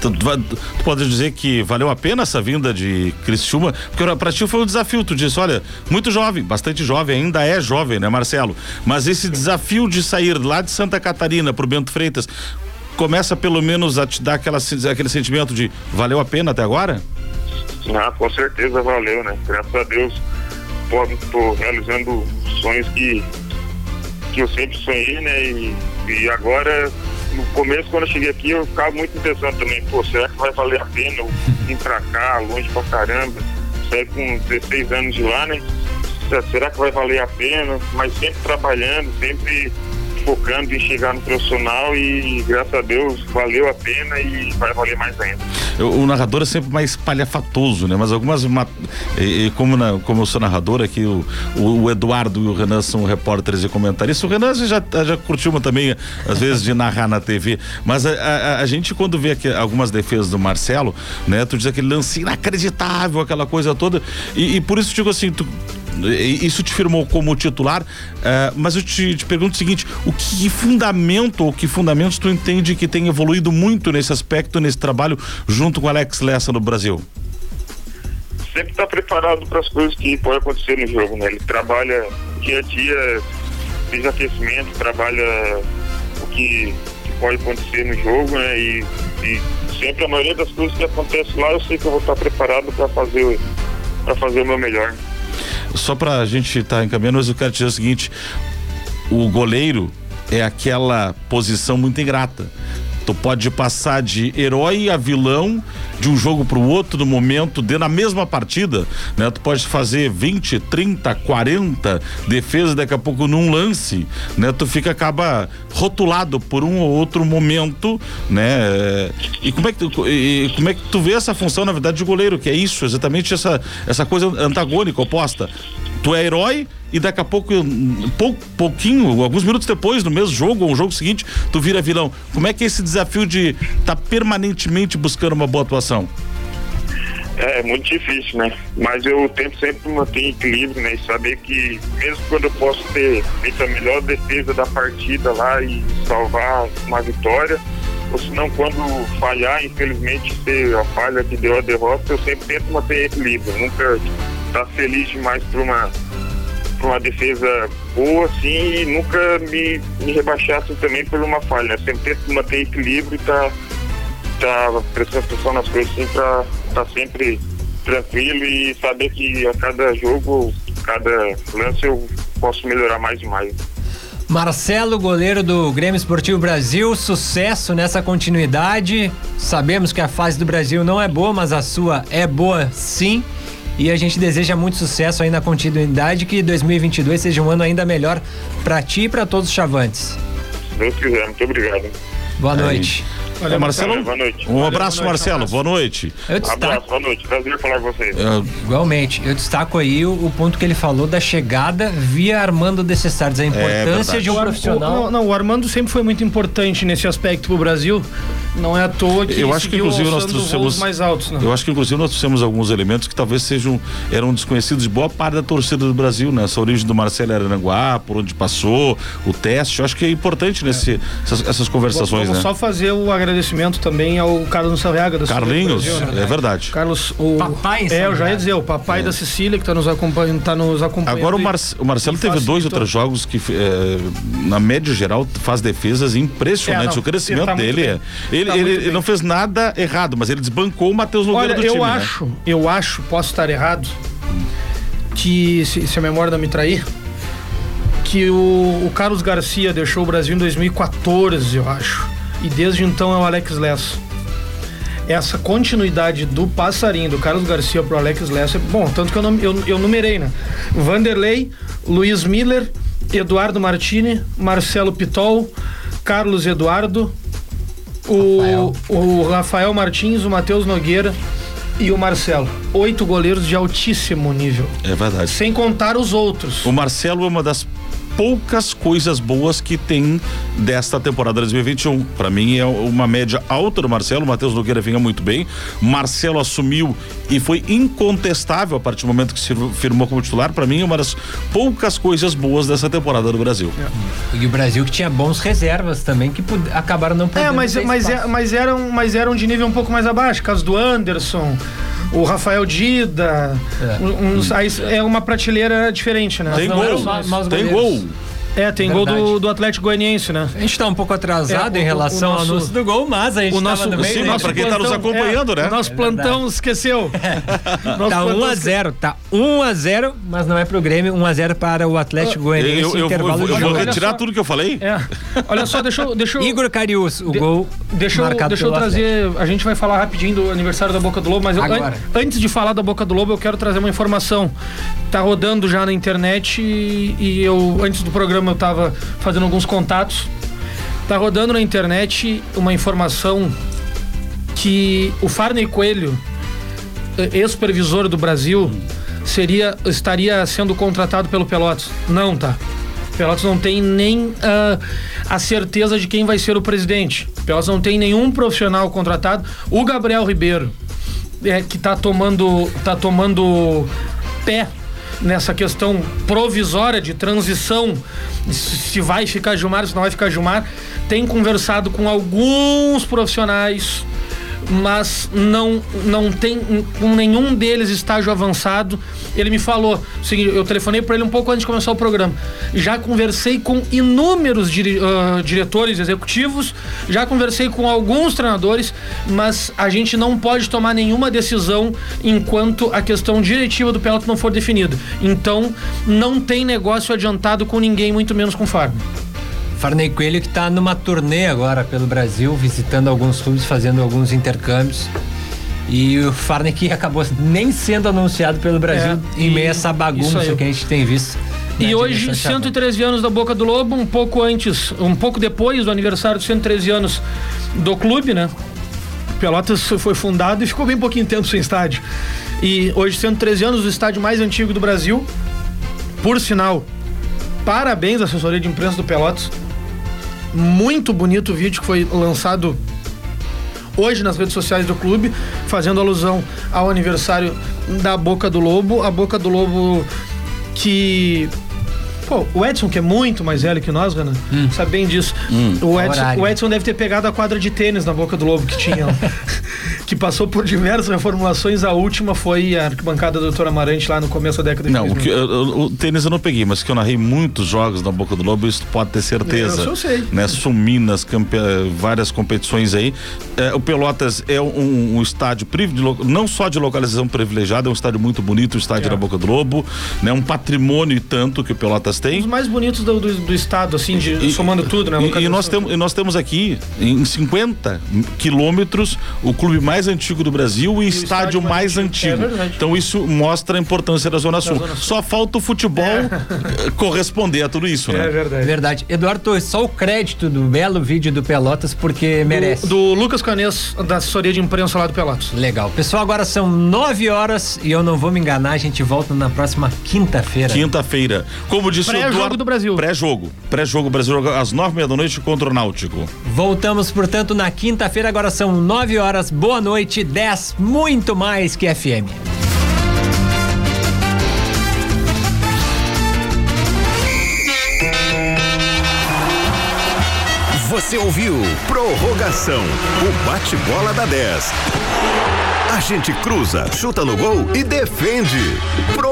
Tu, tu, tu pode dizer que valeu a pena essa vinda de Criciúma? Porque pra ti foi um desafio, tu disse, olha, muito jovem, bastante jovem, ainda é jovem, né, Marcelo? Mas esse desafio de sair lá de Santa Catarina pro Bento Freitas, começa pelo menos a te dar aquela, aquele sentimento de valeu a pena até agora? Ah, com certeza valeu, né? Graças a Deus, estou realizando sonhos que, que eu sempre sonhei, né? E, e agora, no começo, quando eu cheguei aqui, eu ficava muito interessado também. Pô, será que vai valer a pena eu vir pra cá, longe pra caramba? Sair com 16 anos de lá, né? Será que vai valer a pena? Mas sempre trabalhando, sempre focando em chegar no profissional e graças a Deus valeu a pena e vai valer mais ainda. O, narrador é sempre mais palhafatoso, né? Mas algumas e, e como, na, como eu sou narrador aqui, o, o, o, Eduardo e o Renan são repórteres e comentaristas. O Renan já, já curtiu também, às vezes, de narrar na TV. Mas a, a, a, gente, quando vê aqui algumas defesas do Marcelo, né? Tu diz aquele lance inacreditável, aquela coisa toda. E, e por isso digo assim, tu, isso te firmou como titular, uh, mas eu te, te, pergunto o seguinte: o que fundamento ou que fundamentos tu entende que tem evoluído muito nesse aspecto, nesse trabalho, junto com Alex Lessa no Brasil? Sempre está preparado para as coisas que podem acontecer no jogo, né? Ele trabalha dia a dia, desde aquecimento, trabalha o que, que pode acontecer no jogo, né? E, e, sempre a maioria das coisas que acontecem lá, eu sei que eu vou estar preparado para fazer para fazer o meu melhor. Só para a gente estar tá encaminhando, mas eu quero dizer o seguinte: o goleiro é aquela posição muito ingrata. Tu pode passar de herói a vilão de um jogo para o outro no momento de na mesma partida, né? Tu pode fazer 20, 30, 40 defesas daqui a pouco num lance, né? Tu fica acaba rotulado por um ou outro momento, né? E como é que tu, e, como é que tu vê essa função na verdade de goleiro, que é isso, exatamente essa essa coisa antagônica oposta tu é herói e daqui a pouco, pou, pouquinho, alguns minutos depois, no mesmo jogo ou no jogo seguinte, tu vira vilão. Como é que é esse desafio de estar tá permanentemente buscando uma boa atuação? É, é muito difícil, né? Mas eu tento sempre manter equilíbrio, né? E saber que mesmo quando eu posso ter feito a melhor defesa da partida lá e salvar uma vitória, ou se não quando falhar, infelizmente ser a falha que deu a derrota, eu sempre tento manter equilíbrio. Nunca tá feliz demais por uma, por uma defesa boa, assim, e nunca me, me rebaixasse também por uma falha. Né? Sempre tento manter equilíbrio e tá, tá prestando atenção nas coisas assim pra tá sempre tranquilo e saber que a cada jogo, cada lance eu posso melhorar mais e mais. Marcelo, goleiro do Grêmio Esportivo Brasil, sucesso nessa continuidade. Sabemos que a fase do Brasil não é boa, mas a sua é boa sim. E a gente deseja muito sucesso aí na continuidade, que 2022 seja um ano ainda melhor para ti e para todos os chavantes. Se Deus quiser, muito obrigado. Boa noite. Valeu, Marcelo. Boa noite. Um abraço, boa noite, Marcelo. Boa noite. Eu destaco... Abraço, boa noite. Prazer falar com vocês. Uh... Igualmente. Eu destaco aí o, o, ponto que ele falou da chegada via Armando Descessares, a importância é de um profissional. O, não, não, o Armando sempre foi muito importante nesse aspecto pro Brasil. Não é à toa que eu acho que inclusive nós trouxemos mais altos, não. Eu acho que inclusive nós trouxemos alguns elementos que talvez sejam eram desconhecidos de boa parte da torcida do Brasil, né? Essa origem do Marcelo Aranguá, por onde passou, o teste, eu acho que é importante nesse é. essas, essas, conversações, Vamos né? só fazer o agradecimento também ao Carlos Sarriaga da Carlinhos, Brasil, né? é verdade. Carlos, o papai, é, eu já ia dizer, o papai é. da Cecília que está nos acompanhando, tá nos acompanhando. Agora o, Mar o Marcelo teve dois outros jogos que é, na média geral faz defesas impressionantes. É, o crescimento tá dele é, ele, tá ele, ele não fez nada errado, mas ele desbancou o Matheus Nogueira Olha, do eu time, né? acho, né? eu acho, posso estar errado, que se, se, a memória não me trair, que o, o, Carlos Garcia deixou o Brasil em 2014, eu acho. E desde então é o Alex Lessa. Essa continuidade do passarinho do Carlos Garcia pro Alex Lessa, bom, tanto que eu, eu, eu numerei, né? Vanderlei, Luiz Miller, Eduardo Martini, Marcelo Pitol, Carlos Eduardo, o Rafael, o Rafael Martins, o Matheus Nogueira e o Marcelo. Oito goleiros de altíssimo nível. É verdade. Sem contar os outros. O Marcelo é uma das poucas coisas boas que tem desta temporada 2021. Para mim é uma média alta do Marcelo. O Matheus Nogueira vinha muito bem. Marcelo assumiu e foi incontestável a partir do momento que se firmou como titular. Para mim é uma das poucas coisas boas dessa temporada do Brasil. É. E o Brasil que tinha bons reservas também que acabaram não podendo. É, mas, mas, é, mas, eram, mas eram de nível um pouco mais abaixo. Caso do Anderson o Rafael Dida. É, uns, aí é uma prateleira diferente, né? Tem gol. Tem gol. É, tem Verdade. gol do, do Atlético Goianiense, né? A gente tá um pouco atrasado é, em relação o, o nosso, ao anúncio do gol, mas a gente o nosso, no meio. Sim, mas pra quem plantão, tá nos acompanhando, é, né? O nosso é plantão esqueceu. É. tá 1 a 0 tá 1 a 0 mas não é pro Grêmio, 1 a 0 para o Atlético Goianiense. Eu, eu, intervalo eu, eu vou retirar tudo que eu falei. É. Olha só, deixa eu... Deixa eu Igor Carius, o de, gol Deixa eu, deixa eu trazer... Atlético. A gente vai falar rapidinho do aniversário da Boca do Lobo, mas eu, an, antes de falar da Boca do Lobo, eu quero trazer uma informação. Tá rodando já na internet e, e eu, antes do programa, eu tava fazendo alguns contatos. Tá rodando na internet uma informação que o Farney Coelho, eh, ex-supervisor do Brasil, seria estaria sendo contratado pelo Pelotas. Não, tá. Pelotas não tem nem uh, a certeza de quem vai ser o presidente. Pelotas não tem nenhum profissional contratado. O Gabriel Ribeiro, é, que está tomando, tá tomando pé nessa questão provisória de transição, se vai ficar Gilmar, se não vai ficar Gilmar, tem conversado com alguns profissionais mas não não tem com nenhum deles estágio avançado. Ele me falou, eu telefonei para ele um pouco antes de começar o programa. Já conversei com inúmeros dire, uh, diretores executivos, já conversei com alguns treinadores, mas a gente não pode tomar nenhuma decisão enquanto a questão diretiva do Pelotas não for definida. Então, não tem negócio adiantado com ninguém, muito menos com o Fábio. Farney Coelho que está numa turnê agora pelo Brasil, visitando alguns clubes, fazendo alguns intercâmbios. E o Farney que acabou nem sendo anunciado pelo Brasil é, em meio a essa bagunça que a gente tem visto. E hoje, 113 anos da Boca do Lobo, um pouco antes, um pouco depois do aniversário de 113 anos do clube, né? Pelotas foi fundado e ficou bem pouquinho tempo sem estádio. E hoje, 113 anos, o estádio mais antigo do Brasil. Por sinal, parabéns à assessoria de imprensa do Pelotas muito bonito o vídeo que foi lançado hoje nas redes sociais do clube, fazendo alusão ao aniversário da Boca do Lobo. A Boca do Lobo que Pô, o Edson, que é muito mais velho que nós, Renan, hum. sabe bem disso. Hum. O, Edson, o, Edson, deve ter pegado a quadra de tênis na boca do lobo que tinha. que passou por diversas reformulações. A última foi a arquibancada do Doutor Amarante lá no começo da década de Não, o, que, o, o, tênis eu não peguei, mas que eu narrei muitos jogos na boca do lobo, isso pode ter certeza. Eu, eu sei. Né? Suminas, campe... várias competições aí. É, o Pelotas é um, um estádio não só de localização privilegiada, é um estádio muito bonito, o estádio é. da Boca do Lobo, né? Um patrimônio e tanto que o Pelotas tem. Os mais bonitos do, do, do estado, assim, de, e, somando tudo, né? E, e nós, tem, e nós temos aqui, em 50 quilômetros, o clube mais antigo do Brasil e, o estádio, estádio mais, mais antigo. É então isso mostra a importância da Zona Sul. Zona Sul. Só falta o futebol é. corresponder a tudo isso, né? É verdade. Verdade. Eduardo, só o crédito do belo vídeo do Pelotas, porque merece. Do, do Lucas Canês, da assessoria de imprensa lá do Pelotas. Legal. Pessoal, agora são nove horas e eu não vou me enganar, a gente volta na próxima quinta-feira. Quinta-feira. Como disse Pré-jogo do Brasil. Pré-jogo. Pré-jogo Brasil às nove e meia da noite contra o Náutico. Voltamos, portanto, na quinta-feira. Agora são nove horas. Boa noite. Dez, muito mais que FM. Você ouviu Prorrogação, o bate-bola da 10. A gente cruza, chuta no gol e defende. Pro